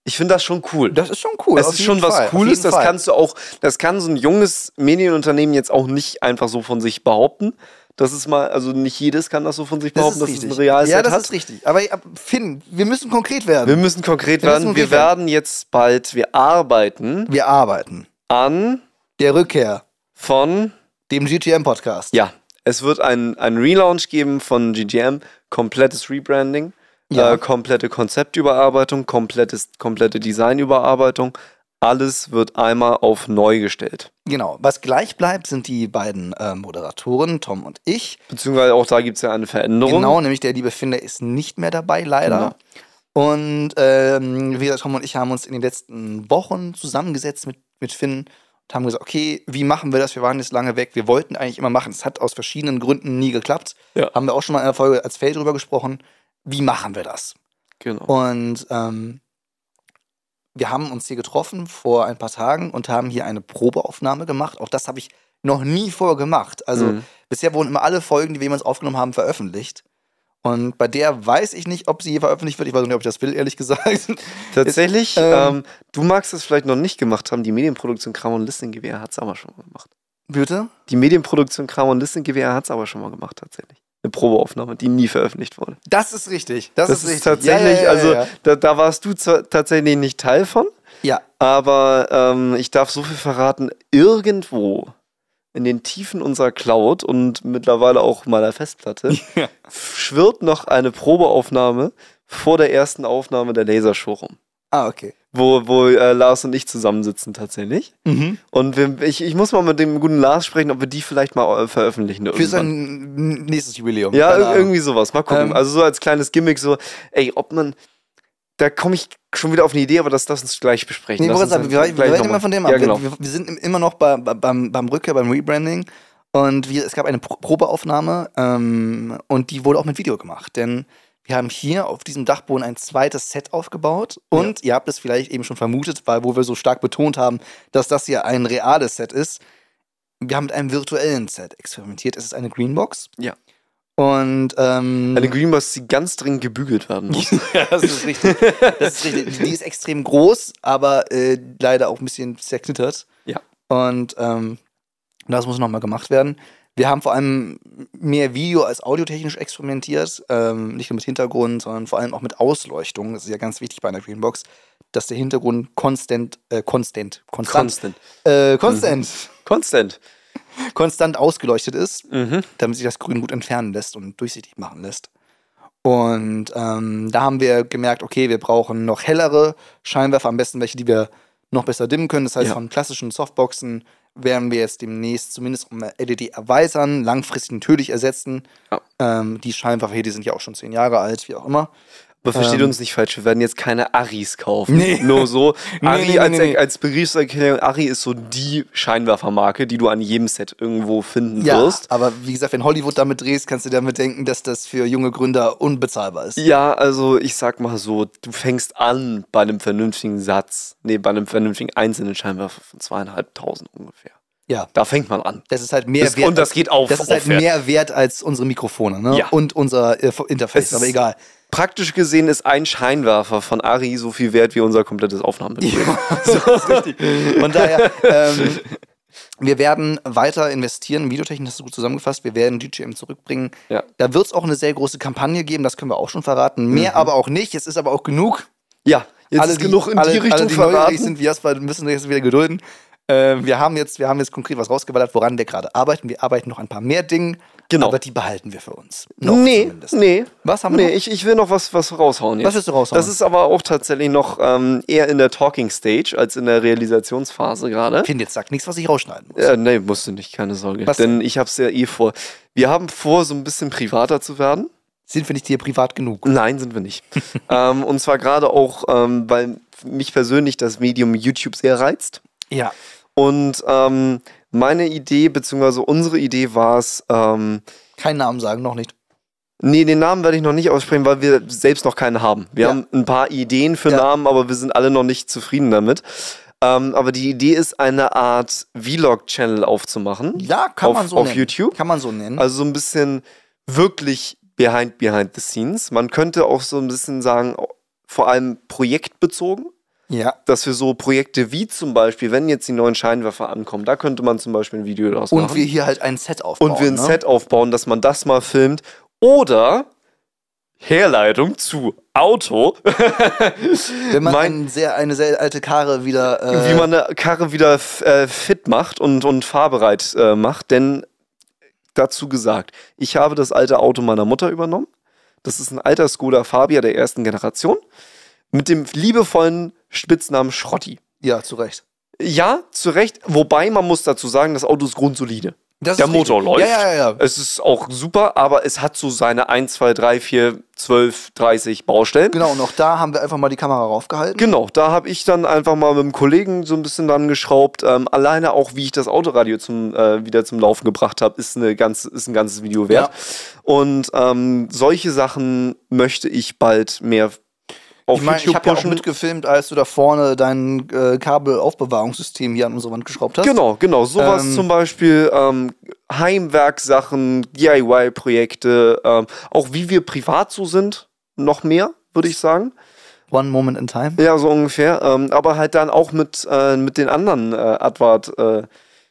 Ich finde das schon cool. Das ist schon cool. Das ist schon was Fall, auf Cooles, das Fall. kannst du auch, das kann so ein junges Medienunternehmen jetzt auch nicht einfach so von sich behaupten. Das ist mal, also nicht jedes kann das so von sich Das behaupten, ist dass richtig. es ein Realset ja, das hat. ist richtig. Aber Finn, wir müssen konkret werden. wir müssen konkret Wir müssen werden. Wir konkret werden. werden jetzt bald, wir arbeiten Wir arbeiten. an Der Rückkehr, von, dem GTM-Podcast. ja, es wird ein, ein Relaunch geben von GGM, komplettes Rebranding, Ja. äh, komplette Konzeptüberarbeitung, komplettes, komplette Designüberarbeitung. Alles wird einmal auf neu gestellt. Genau. Was gleich bleibt, sind die beiden äh, Moderatoren, Tom und ich. Beziehungsweise auch da gibt es ja eine Veränderung. Genau, nämlich der liebe Finder ist nicht mehr dabei, leider. Genau. Und ähm, wie gesagt, Tom und ich haben uns in den letzten Wochen zusammengesetzt mit, mit Finn und haben gesagt, okay, wie machen wir das? Wir waren jetzt lange weg. Wir wollten eigentlich immer machen. Es hat aus verschiedenen Gründen nie geklappt. Ja. Haben wir auch schon mal in der Folge als Feld drüber gesprochen. Wie machen wir das? Genau. Und ähm, wir haben uns hier getroffen vor ein paar Tagen und haben hier eine Probeaufnahme gemacht. Auch das habe ich noch nie vorher gemacht. Also Mhm. bisher wurden immer alle Folgen, die wir jemals aufgenommen haben, veröffentlicht. Und bei der weiß ich nicht, ob sie je veröffentlicht wird. Ich weiß auch nicht, ob ich das will, ehrlich gesagt. Tatsächlich, ähm, ähm, du magst es vielleicht noch nicht gemacht haben, die Medienproduktion Kram und Listing GWR hat es aber schon mal gemacht. Bitte? Die Medienproduktion Kram und Listing GWR hat es aber schon mal gemacht, tatsächlich. Eine Probeaufnahme, die nie veröffentlicht wurde. Das ist richtig. Das, Das, ist richtig. tatsächlich, ja, ja, ja, also Da, da warst du zwar tatsächlich nicht Teil von, ja. aber ähm, ich darf so viel verraten, irgendwo in den Tiefen unserer Cloud und mittlerweile auch meiner Festplatte schwirrt noch eine Probeaufnahme vor der ersten Aufnahme der Lasershow rum. Ah, okay. Wo, wo äh, Lars und ich zusammensitzen tatsächlich. Mhm. Und wir, ich, ich muss mal mit dem guten Lars sprechen, ob wir die vielleicht mal äh, veröffentlichen. Für irgendwann. sein nächstes Jubiläum. Ja, irgendwie sowas. Mal gucken. Ähm, also so als kleines Gimmick, so, ey, ob man. Da komme ich schon wieder auf eine Idee, aber das lass uns gleich besprechen. Nee, Lass uns sagen, wir, wir werden immer von dem Ja, ab. genau. Wir, wir sind im- immer noch bei, bei- beim, beim Rückkehr, beim Rebranding. Und wir, es gab eine Pro Probeaufnahme ähm, und die wurde auch mit Video gemacht. Denn wir haben hier auf diesem Dachboden ein zweites Set aufgebaut. Und ihr habt es vielleicht eben schon vermutet, weil wo wir so stark betont haben, dass das hier ein reales Set ist. Wir haben mit einem virtuellen Set experimentiert. Es ist eine Greenbox. Ja. Und ähm, Eine Greenbox, die ganz dringend gebügelt werden muss. ja, das ist richtig. Das ist richtig. Die ist extrem groß, aber äh, leider auch ein bisschen zerknittert. Ja. Und ähm, das muss nochmal gemacht werden. Wir haben vor allem mehr Video als audiotechnisch experimentiert. Ähm, nicht nur mit Hintergrund, sondern vor allem auch mit Ausleuchtung. Das ist ja ganz wichtig bei einer Greenbox, dass der Hintergrund konstant, äh, konstant, konstant, Constant. äh, konstant, Constant. konstant ausgeleuchtet ist Mhm. damit sich das Grün gut entfernen lässt und durchsichtig machen lässt. Und ähm, da haben wir gemerkt, okay, wir brauchen noch hellere Scheinwerfer, am besten welche, die wir noch besser dimmen können. Das heißt, Ja. von klassischen Softboxen werden wir jetzt demnächst zumindest um LED erweitern, langfristig natürlich ersetzen. Ja. Ähm, die Scheinwerfer hier, die sind ja auch schon zehn Jahre alt, wie auch immer. Aber versteht Ähm. uns nicht falsch, wir werden jetzt keine Aris kaufen. Nee. Nur so. Nee, Ari nee, als, nee, als Begriffserklärung, Ari ist so die Scheinwerfermarke, die du an jedem Set irgendwo finden Ja, wirst. aber wie gesagt, wenn Hollywood damit drehst, kannst du damit denken, dass das für junge Gründer unbezahlbar ist. Ja, also ich sag mal so, du fängst an bei einem vernünftigen Satz, nee, bei einem vernünftigen einzelnen Scheinwerfer von zweieinhalbtausend ungefähr. Ja. Da fängt man an. Das ist halt mehr Das- wert. und das geht auf- Das ist halt mehr wert als unsere Mikrofone ne? Ja. und unser äh, Interface. Es Aber egal. Praktisch gesehen ist ein Scheinwerfer von Ari so viel wert wie unser komplettes Aufnahmebild. Von daher, ähm, wir werden weiter investieren. Videotechnik hast du gut zusammengefasst. Wir werden GGM zurückbringen. Ja. Da wird es auch eine sehr große Kampagne geben, das können wir auch schon verraten. Mehr aber auch nicht. Es ist aber auch genug. Ja, jetzt alle, ist genug in alle, die Richtung alle, die verraten. sind wie Jasper, müssen sich jetzt wieder gedulden. Ähm, wir, haben jetzt, wir haben jetzt konkret was rausgeballert, woran wir gerade arbeiten. Wir arbeiten noch ein paar mehr Dinge, Genau. aber die behalten wir für uns. Noch nee, zumindest. nee. Was haben wir Nee, noch? ich, ich will noch was, was raushauen jetzt. Was willst du raushauen? Das ist aber auch tatsächlich noch ähm, eher in der Talking Stage als in der Realisationsphase gerade. Ich finde, jetzt sagt nichts, was ich rausschneiden muss. Ja, nee, musst du nicht, keine Sorge. Was Denn ich hab's ja eh vor. Wir haben vor, so ein bisschen privater zu werden. Sind wir nicht dir privat genug? Nein, sind wir nicht. ähm, und zwar gerade auch, ähm, weil mich persönlich das Medium YouTube sehr reizt. Ja. Und ähm, meine Idee, beziehungsweise unsere Idee war es, ähm, Keinen Namen sagen, noch nicht. Nee, den Namen werde ich noch nicht aussprechen, weil wir selbst noch keinen haben. Wir Ja. haben ein paar Ideen für Ja. Namen, aber wir sind alle noch nicht zufrieden damit. Ähm, aber die Idee ist, eine Art Vlog-Channel aufzumachen. Ja, kann auf, man so Auf nennen. YouTube. Kann man so nennen. Also so ein bisschen wirklich behind, behind the scenes. Man könnte auch so ein bisschen sagen, vor allem projektbezogen. Ja. Dass wir so Projekte wie zum Beispiel, wenn jetzt die neuen Scheinwerfer ankommen, da könnte man zum Beispiel ein Video daraus machen. Und wir hier halt ein Set aufbauen. und wir ein ne? Set aufbauen, dass man das mal filmt. Oder Herleitung zu Auto, Wenn man mein- ein sehr, eine sehr alte Karre wieder. Äh, wie man eine Karre wieder äh, fit macht und, und fahrbereit äh, macht. Denn dazu gesagt, ich habe das alte Auto meiner Mutter übernommen. Das ist ein alter Skoda Fabia der ersten Generation mit dem liebevollen Spitznamen Schrotti. Ja, zu Recht. Ja, zu Recht. Wobei man muss dazu sagen, das Auto ist grundsolide. Das Der ist Motor richtig. läuft. Ja, ja, ja. ja. Es ist auch super, aber es hat so seine 1, 2, 3, 4, 12, 30 Baustellen. Genau, und auch da haben wir einfach mal die Kamera raufgehalten. Genau, da habe ich dann einfach mal mit einem Kollegen so ein bisschen dran geschraubt. Ähm, alleine auch, wie ich das Autoradio zum, äh, wieder zum Laufen gebracht habe, ist, eine ganz, ist ein ganzes Video wert. Und ähm, solche Sachen möchte ich bald mehr auf Ich meine, ich habe ja auch mitgefilmt, als du da vorne dein äh, Kabelaufbewahrungssystem hier an unsere Wand geschraubt hast. Genau, genau. Sowas Ähm, zum Beispiel, ähm, Heimwerksachen, DIY-Projekte, ähm, auch wie wir privat so sind, noch mehr, würde ich sagen. One Moment in Time. Ja, so ungefähr. Ähm, aber halt dann auch mit, äh, mit den anderen äh, Advart. Äh,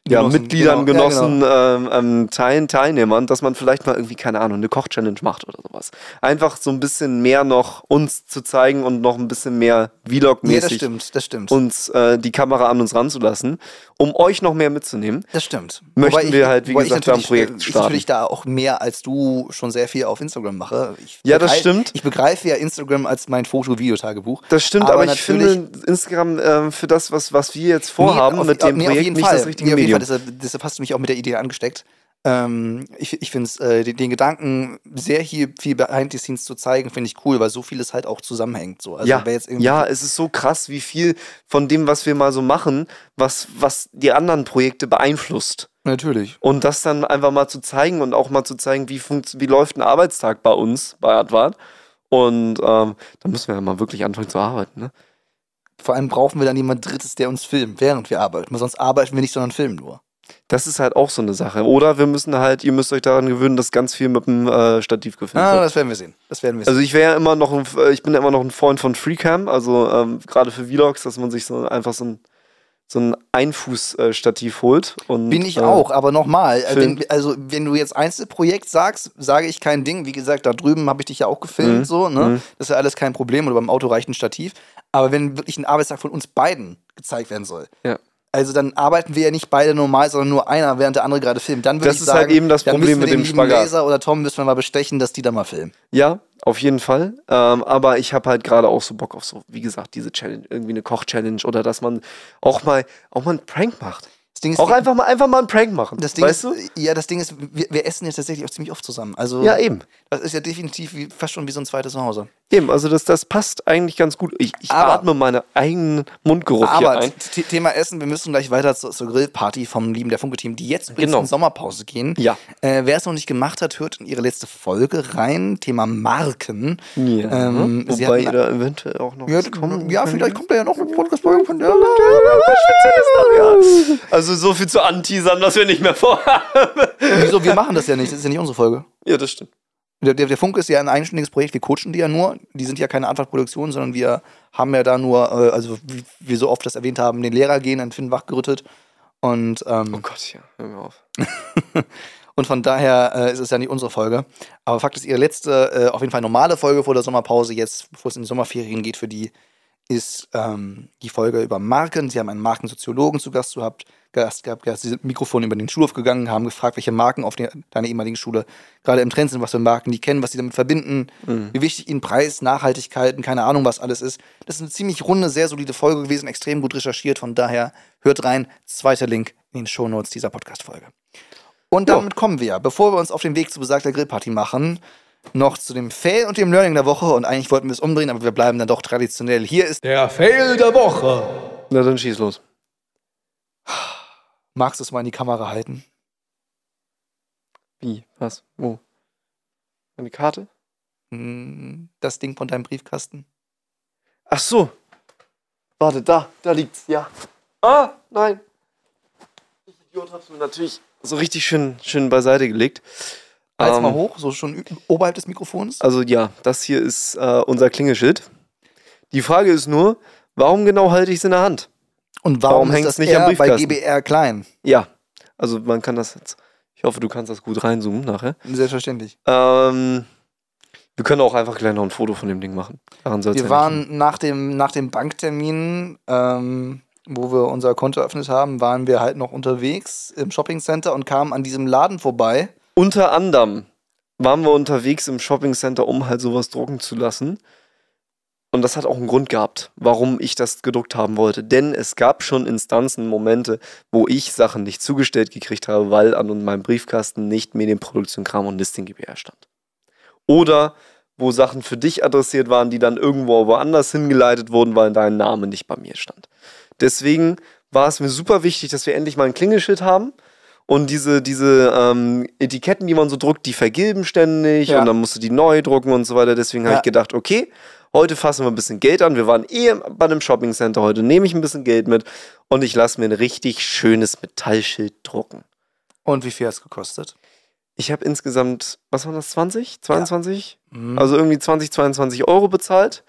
ja, Genossen, Mitgliedern, genau. Ja, Genossen, ähm, ähm, Teilen, Teilnehmern, dass man vielleicht mal irgendwie, keine Ahnung, eine Koch-Challenge macht oder sowas. Einfach so ein bisschen mehr noch uns zu zeigen und noch ein bisschen mehr Nee, das Vlog-mäßig stimmt, das stimmt. uns äh, die Kamera an uns ranzulassen, um euch noch mehr mitzunehmen. Das stimmt. Möchten wir halt, wie wobei ich gesagt, da ein natürlich, Projekt äh, Ich starten. natürlich da auch mehr als du schon sehr viel auf Instagram mache. Ich Ja, das stimmt. Ich begreife ja Instagram als mein Foto-Videotagebuch. Das stimmt, aber, ich natürlich- finde Instagram äh, für das, was, was wir jetzt vorhaben Nee, auf- mit dem nee, Projekt, nicht Fall. das richtige nee, auf jeden. Fall. Deshalb, deshalb hast du mich auch mit der Idee angesteckt. Ähm, ich ich finde es, äh, den, den Gedanken, sehr hier viel behind the scenes zu zeigen, finde ich cool, weil so vieles halt auch zusammenhängt. So. Also ja, wer jetzt irgendwie ja, es ist so krass, wie viel von dem, was wir mal so machen, was, was die anderen Projekte beeinflusst. Natürlich. Und das dann einfach mal zu zeigen und auch mal zu zeigen, wie, wie läuft ein Arbeitstag bei uns, bei Advart. Und ähm, da müssen wir ja mal wirklich anfangen zu arbeiten. Ne? Vor allem brauchen wir dann jemand Drittes, der uns filmt, während wir arbeiten. Sonst arbeiten wir nicht, sondern filmen nur. Das ist halt auch so eine Sache. Oder wir müssen halt, ihr müsst euch daran gewöhnen, dass ganz viel mit dem äh, Stativ gefilmt Ah, wird. das werden wir sehen. Das werden wir sehen. Also ich wäre ja immer noch ein, äh, ich bin ja immer noch ein Freund von Freecam, also ähm, gerade für Vlogs, dass man sich so einfach so ein, so ein Einfußstativ holt. Und, Bin ich äh, auch, aber nochmal, äh, wenn, also wenn du jetzt Einzelprojekt sagst, sage ich kein Ding. Wie gesagt, da drüben habe ich dich ja auch gefilmt, Mhm. so, ne? Mhm. Das ist ja alles kein Problem oder beim Auto reicht ein Stativ. Aber wenn wirklich ein Arbeitstag von uns beiden gezeigt werden soll, Ja. also dann arbeiten wir ja nicht beide normal, sondern nur einer, während der andere gerade filmt. Dann würde Das ich ist sagen, halt eben das Problem mit dem Spagat. Laser oder Tom müssen wir mal bestechen, dass die da mal filmen. Ja, auf jeden Fall. Ähm, aber ich habe halt gerade auch so Bock auf so, wie gesagt, diese Challenge, irgendwie eine Koch-Challenge oder dass man auch mal, auch mal einen Prank macht. Das Ding ist, Auch einfach mal, einfach mal einen Prank machen. das Ding weißt ist, du? ja, das Ding ist, wir, wir essen jetzt tatsächlich auch ziemlich oft zusammen. Also Ja, eben. das ist ja definitiv wie, fast schon wie so ein zweites Zuhause. Eben, also das, das passt eigentlich ganz gut. Ich, ich Aber- atme meinen eigenen Mundgeruch hier Aber ein. t- Thema Essen, wir müssen gleich weiter zur, zur Grillparty vom lieben der Funke-Team, die jetzt Genau. in Sommerpause gehen. Ja. Äh, Wer es noch nicht gemacht hat, hört in ihre letzte Folge rein. Thema Marken. Ähm, sie Wobei ihr da eventuell auch noch Ja, kommen ja vielleicht kommt da ja noch eine Podcast-Folge von der. Also so viel zu anteasern, was wir nicht mehr vorhaben. Wieso? Wir machen das ja nicht. Das ist ja nicht unsere Folge. Ja, das stimmt. Der, der, Funke ist ja ein eigenständiges Projekt. Wir coachen die ja nur. Die sind ja keine Antwortproduktion, sondern wir haben ja da nur, äh, also wie wir so oft das erwähnt haben, den Lehrer gehen, einen Finn wachgerüttet. Und ähm, Oh Gott, ja, hör mir auf. Und von daher äh, ist es ja nicht unsere Folge. Aber Fakt ist, ihre letzte, äh, auf jeden Fall normale Folge vor der Sommerpause, jetzt, bevor es in die Sommerferien geht für die, ist ähm, die Folge über Marken. Sie haben einen Markensoziologen zu Gast gehabt. Gast gehabt, Sie sind Mikrofon über den Schulhof gegangen, haben gefragt, welche Marken auf der, deiner ehemaligen Schule gerade im Trend sind, was für Marken die kennen, was sie damit verbinden, wie wichtig ihnen Preis, Nachhaltigkeiten, keine Ahnung, was alles ist. Das ist eine ziemlich runde, sehr solide Folge gewesen, extrem gut recherchiert. Von daher hört rein. Zweiter Link in den Shownotes dieser Podcast-Folge. Und damit kommen wir, bevor wir uns auf den Weg zu besagter Grillparty machen, noch zu dem Fail und dem Learning der Woche. Und eigentlich wollten wir es umdrehen, aber wir bleiben dann doch traditionell. Hier ist, Der Fail der Woche. Na dann schieß los. magst du es mal in die Kamera halten? Wie? Was? Wo? Eine Karte? Hm, Das Ding von deinem Briefkasten. Ach so. Warte, da, da liegt's, ja. Ah, nein. Ich Idiot hab's mir natürlich so richtig schön, schön beiseite gelegt. Halt's Ähm, mal hoch, so schon oberhalb des Mikrofons. Also ja, das hier ist äh, unser Klingelschild. Die Frage ist nur, warum genau halte ich es in der Hand? Und warum, warum ist hängt's das nicht am R bei Briefkasten? GBR klein? Ja, also man kann das jetzt. Ich hoffe, du kannst das gut reinzoomen nachher. Selbstverständlich. Ähm, wir können auch einfach gleich noch ein Foto von dem Ding machen. Daran Wir ja waren nach dem, nach dem Banktermin, ähm, wo wir unser Konto eröffnet haben, waren wir halt noch unterwegs im Shoppingcenter und kamen an diesem Laden vorbei. Unter anderem waren wir unterwegs im Shoppingcenter, um halt sowas drucken zu lassen. Und das hat auch einen Grund gehabt, warum ich das gedruckt haben wollte. Denn es gab schon Instanzen, Momente, wo ich Sachen nicht zugestellt gekriegt habe, weil an meinem Briefkasten nicht Medienproduktion, Kram und Listing GbR stand. Oder wo Sachen für dich adressiert waren, die dann irgendwo woanders hingeleitet wurden, weil dein Name nicht bei mir stand. Deswegen war es mir super wichtig, dass wir endlich mal ein Klingelschild haben. Und diese, diese ähm, Etiketten, die man so druckt, die vergilben ständig Ja. und dann musst du die neu drucken und so weiter. Deswegen habe Ja. ich gedacht, okay, heute fassen wir ein bisschen Geld an. Wir waren eh bei einem Shoppingcenter. Heute nehme ich ein bisschen Geld mit und ich lasse mir ein richtig schönes Metallschild drucken. Und wie viel hat es gekostet? Ich habe insgesamt, was waren das, 20? 22? Mhm. Also irgendwie 20, 22 Euro bezahlt.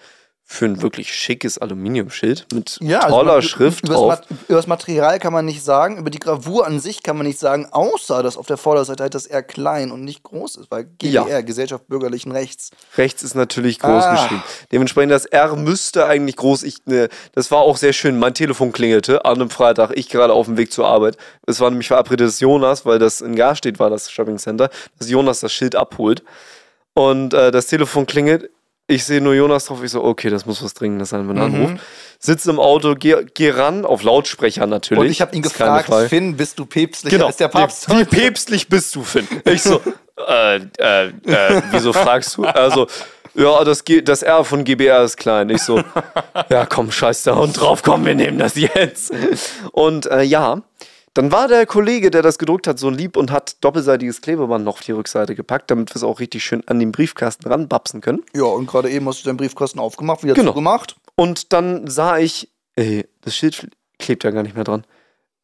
Für ein wirklich schickes Aluminiumschild mit also toller man- Schrift übers drauf. Über das Material kann man nicht sagen, über die Gravur an sich kann man nicht sagen, außer dass auf der Vorderseite halt das R klein und nicht groß ist, weil GBR, Ja. Gesellschaft Bürgerlichen Rechts. Rechts ist natürlich groß Ah. geschrieben. Dementsprechend das R müsste eigentlich groß. Ich, ne, das war auch sehr schön. Mein Telefon klingelte an einem Freitag. Ich gerade auf dem Weg zur Arbeit. Es war nämlich verabredet, dass Jonas, weil das in Garstedt war, das Shopping Center, dass Jonas das Schild abholt. Und äh, das Telefon klingelt. Ich sehe nur Jonas drauf. Ich so, okay, das muss was Dringendes sein, wenn er Mhm. anruft. Sitze im Auto, geh, geh ran, auf Lautsprecher natürlich. Und ich habe ihn ist gefragt. Finn, bist du päpstlicher Genau, als der Papst? Wie, wie päpstlich bist du, Finn? Ich so, äh, äh, äh, wieso fragst du? Also, ja, das, G das R von GBR ist klein. Ich so, ja, komm, scheiß da und drauf, komm, wir nehmen das jetzt. Und äh, ja, dann war der Kollege, der das gedruckt hat, so lieb und hat doppelseitiges Klebeband noch auf die Rückseite gepackt, damit wir es auch richtig schön an den Briefkasten ranbapsen können. Ja, und gerade eben hast du deinen Briefkasten aufgemacht, wieder Genau. zugemacht. Und dann sah ich, ey, das Schild klebt ja gar nicht mehr dran.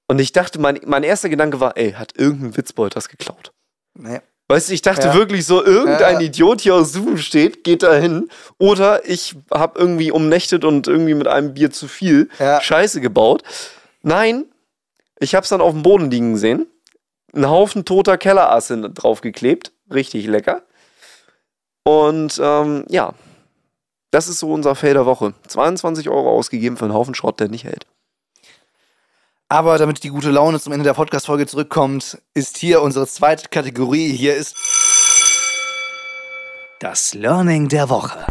Und ich dachte, mein, mein erster Gedanke war, ey, hat irgendein Witzbold das geklaut? Nee. Weißt du, ich dachte Ja. wirklich so, irgendein Ja. Idiot hier aus Zoom steht, geht da hin. Oder ich habe irgendwie umnächtet und irgendwie mit einem Bier zu viel Ja. Scheiße gebaut. Nein, ich habe es dann auf dem Boden liegen sehen. Ein Haufen toter Kellerasse draufgeklebt. Richtig lecker. Und ähm, ja, das ist so unser Fail der Woche. 22 Euro ausgegeben für einen Haufen Schrott, der nicht hält. Aber damit die gute Laune zum Ende der Podcast-Folge zurückkommt, ist hier unsere zweite Kategorie. Hier ist das Learning der Woche.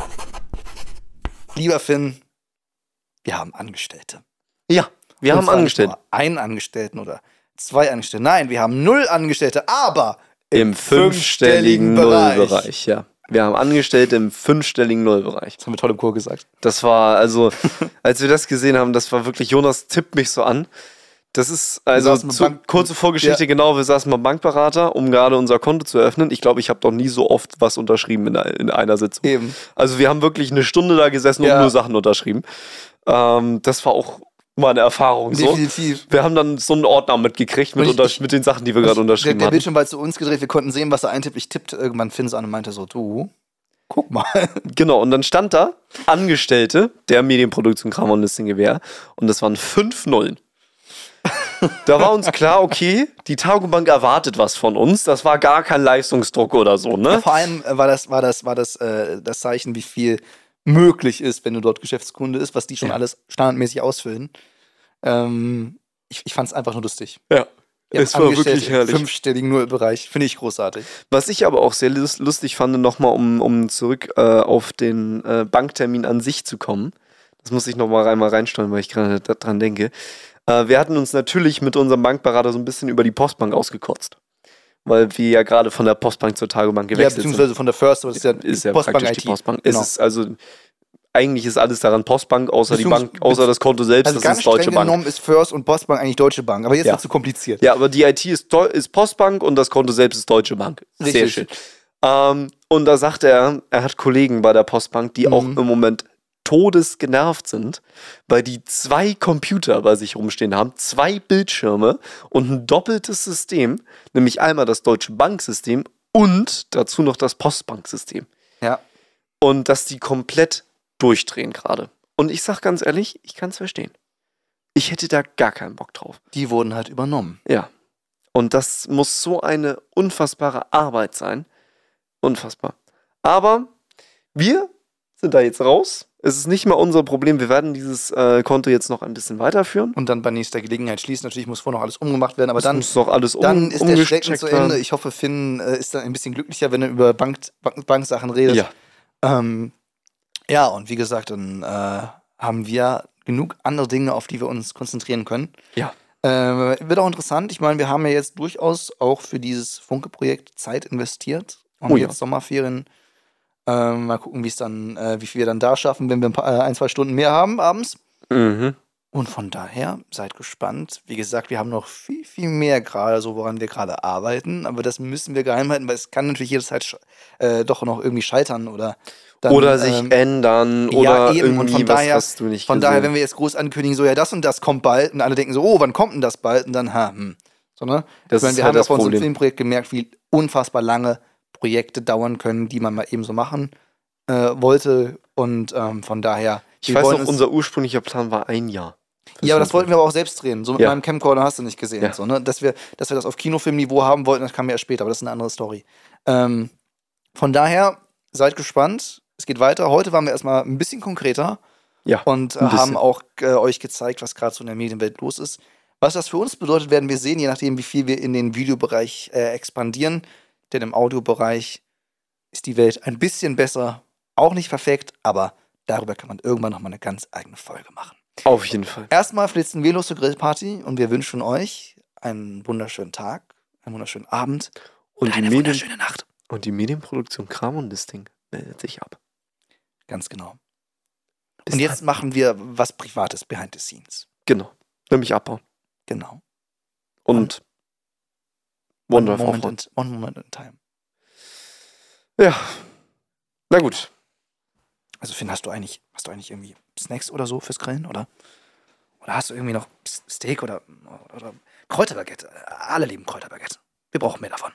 Lieber Finn, wir haben Angestellte. Ja, wir Und haben Angestellte. Einen Angestellten oder zwei Angestellte. Nein, wir haben null Angestellte, aber Im fünfstelligen Nullbereich, ja. Wir haben Angestellte im fünfstelligen Nullbereich. Das haben wir toll im Chor gesagt. Das war, also, als wir das gesehen haben, das war wirklich, Jonas tippt mich so an. Das ist, also, zu, kurze Vorgeschichte, Ja. genau, wir saßen beim Bankberater, um gerade unser Konto zu öffnen. Ich glaube, ich habe doch nie so oft was unterschrieben in, in einer Sitzung. Eben. Also, wir haben wirklich eine Stunde da gesessen und Ja. nur Sachen unterschrieben. Ähm, das war auch mal eine Erfahrung. So. Definitiv. Wir haben dann so einen Ordner mitgekriegt mit, ich- unter, ich- mit den Sachen, die wir gerade Der, unterschrieben der hatten. Bildschirm war zu uns gedreht, wir konnten sehen, was er eintippt. Ich tippte irgendwann Finn so an und meinte so, du, guck mal. Genau, und dann stand da Angestellte der Medienproduktion Kram und Listing Gewehr und das waren fünf Nullen. Da war uns klar, okay, die Tagobank erwartet was von uns. Das war gar kein Leistungsdruck oder so, ne? Vor allem äh, war das, war das, war das, äh, das Zeichen, wie viel möglich ist, wenn du dort Geschäftskunde ist, was die schon Ja. alles standardmäßig ausfüllen. Ähm, ich ich fand es einfach nur lustig. Ja. Wir Es war wirklich herrlich. Fünfstelligen Nullbereich. Finde ich großartig. Was ich aber auch sehr lus- lustig fand, nochmal, um, um zurück äh, auf den äh, Banktermin an sich zu kommen. Das muss ich nochmal rein, mal reinsteuern, weil ich gerade daran denke. Äh, wir hatten uns natürlich mit unserem Bankberater so ein bisschen über die Postbank ausgekotzt. Weil wir ja gerade von der Postbank zur Tagobank Ja, gewechselt sind. beziehungsweise von der First, aber das ist ja, ist ja Postbank praktisch IT. die Postbank. Genau. Ist also eigentlich ist alles daran Postbank, außer die Bank, außer das Konto selbst, also das ganz ist Deutsche streng Bank. genommen ist First und Postbank eigentlich Deutsche Bank. Aber jetzt Ja. wird zu kompliziert. Ja, aber die IT ist, ist Postbank und das Konto selbst ist Deutsche Bank. Sehr Richtig. schön. Ähm, und da sagt er, er hat Kollegen bei der Postbank, die auch Mhm. im Moment todesgenervt sind, weil die zwei Computer bei sich rumstehen haben, zwei Bildschirme und ein doppeltes System, nämlich einmal das Deutsche Banksystem und dazu noch das Postbanksystem. Ja. Und dass die komplett durchdrehen gerade. Und ich sag ganz ehrlich, ich kann es verstehen. Ich hätte da gar keinen Bock drauf. Die wurden halt übernommen. Ja. Und das muss so eine unfassbare Arbeit sein. Unfassbar. Aber wir sind da jetzt raus. Es ist nicht mal unser Problem. Wir werden dieses äh, Konto jetzt noch ein bisschen weiterführen. Und dann bei nächster Gelegenheit schließen. Natürlich muss vorher noch alles umgemacht werden, aber Es dann, muss noch alles um, dann ist der Schrecken zu Ende. Ich hoffe, Finn äh, ist dann ein bisschen glücklicher, wenn er über Bank, Bank, Banksachen redet. Ja, Ähm, ja, und wie gesagt, dann äh, haben wir genug andere Dinge, auf die wir uns konzentrieren können. ja. Äh, wird auch interessant. Ich meine, wir haben ja jetzt durchaus auch für dieses Funke-Projekt Zeit investiert. Haben Oh ja. jetzt Sommerferien. Ähm, mal gucken, wie es dann, äh, wie viel wir dann da schaffen, wenn wir ein, paar, äh, ein, zwei Stunden mehr haben abends. Mhm. Und von daher, seid gespannt. Wie gesagt, wir haben noch viel, viel mehr gerade, so woran wir gerade arbeiten. Aber das müssen wir geheim halten, weil es kann natürlich jederzeit äh, doch noch irgendwie scheitern oder dann, oder sich ähm, ändern ja, oder eben. irgendwie Und von was daher- hast du nicht Von gesehen. daher, wenn wir jetzt groß ankündigen, so ja, das und das kommt bald, und alle denken so, oh, wann kommt denn das bald? Und dann, ha, hm. So, ne? Das ich meine, wir halt haben das auf unserem. Filmprojekt gemerkt, wie unfassbar lange Projekte dauern können, die man mal eben so machen äh, wollte. Und ähm, von daher. ich weiß noch, uns- unser ursprünglicher Plan war ein Jahr. Ja, aber das wollten wir aber auch selbst drehen. So mit Ja. meinem Camcorder hast du nicht gesehen. Ja. So, ne? dass, wir, dass wir das auf Kinofilmniveau haben wollten, das kam ja erst später, aber das ist eine andere Story. Ähm, von daher, seid gespannt. Es geht weiter. Heute waren wir erstmal ein bisschen konkreter Ja, und äh, haben auch äh, euch gezeigt, was gerade so in der Medienwelt los ist. Was das für uns bedeutet, werden wir sehen, je nachdem, wie viel wir in den Videobereich äh, expandieren. Denn im Audiobereich ist die Welt ein bisschen besser. Auch nicht perfekt, aber darüber kann man irgendwann nochmal eine ganz eigene Folge machen. Auf jeden Fall. Erstmal flitzen wir los zur Grillparty und wir wünschen euch einen wunderschönen Tag, einen wunderschönen Abend Und die, eine Medien wunderschöne Nacht. und die Medienproduktion Kram und Listing meldet sich ab. Ganz genau. Bis und jetzt dann. machen wir was Privates behind the scenes. Genau. Nämlich abbauen. Genau. Und One Wonderful. moment, in, one moment in time. Ja. Na gut. Also Finn, hast du eigentlich, hast du eigentlich irgendwie Snacks oder so fürs Grillen, oder? Oder hast du irgendwie noch Steak oder, oder Kräuterbaguette? Alle lieben Kräuterbaguette. Wir brauchen mehr davon.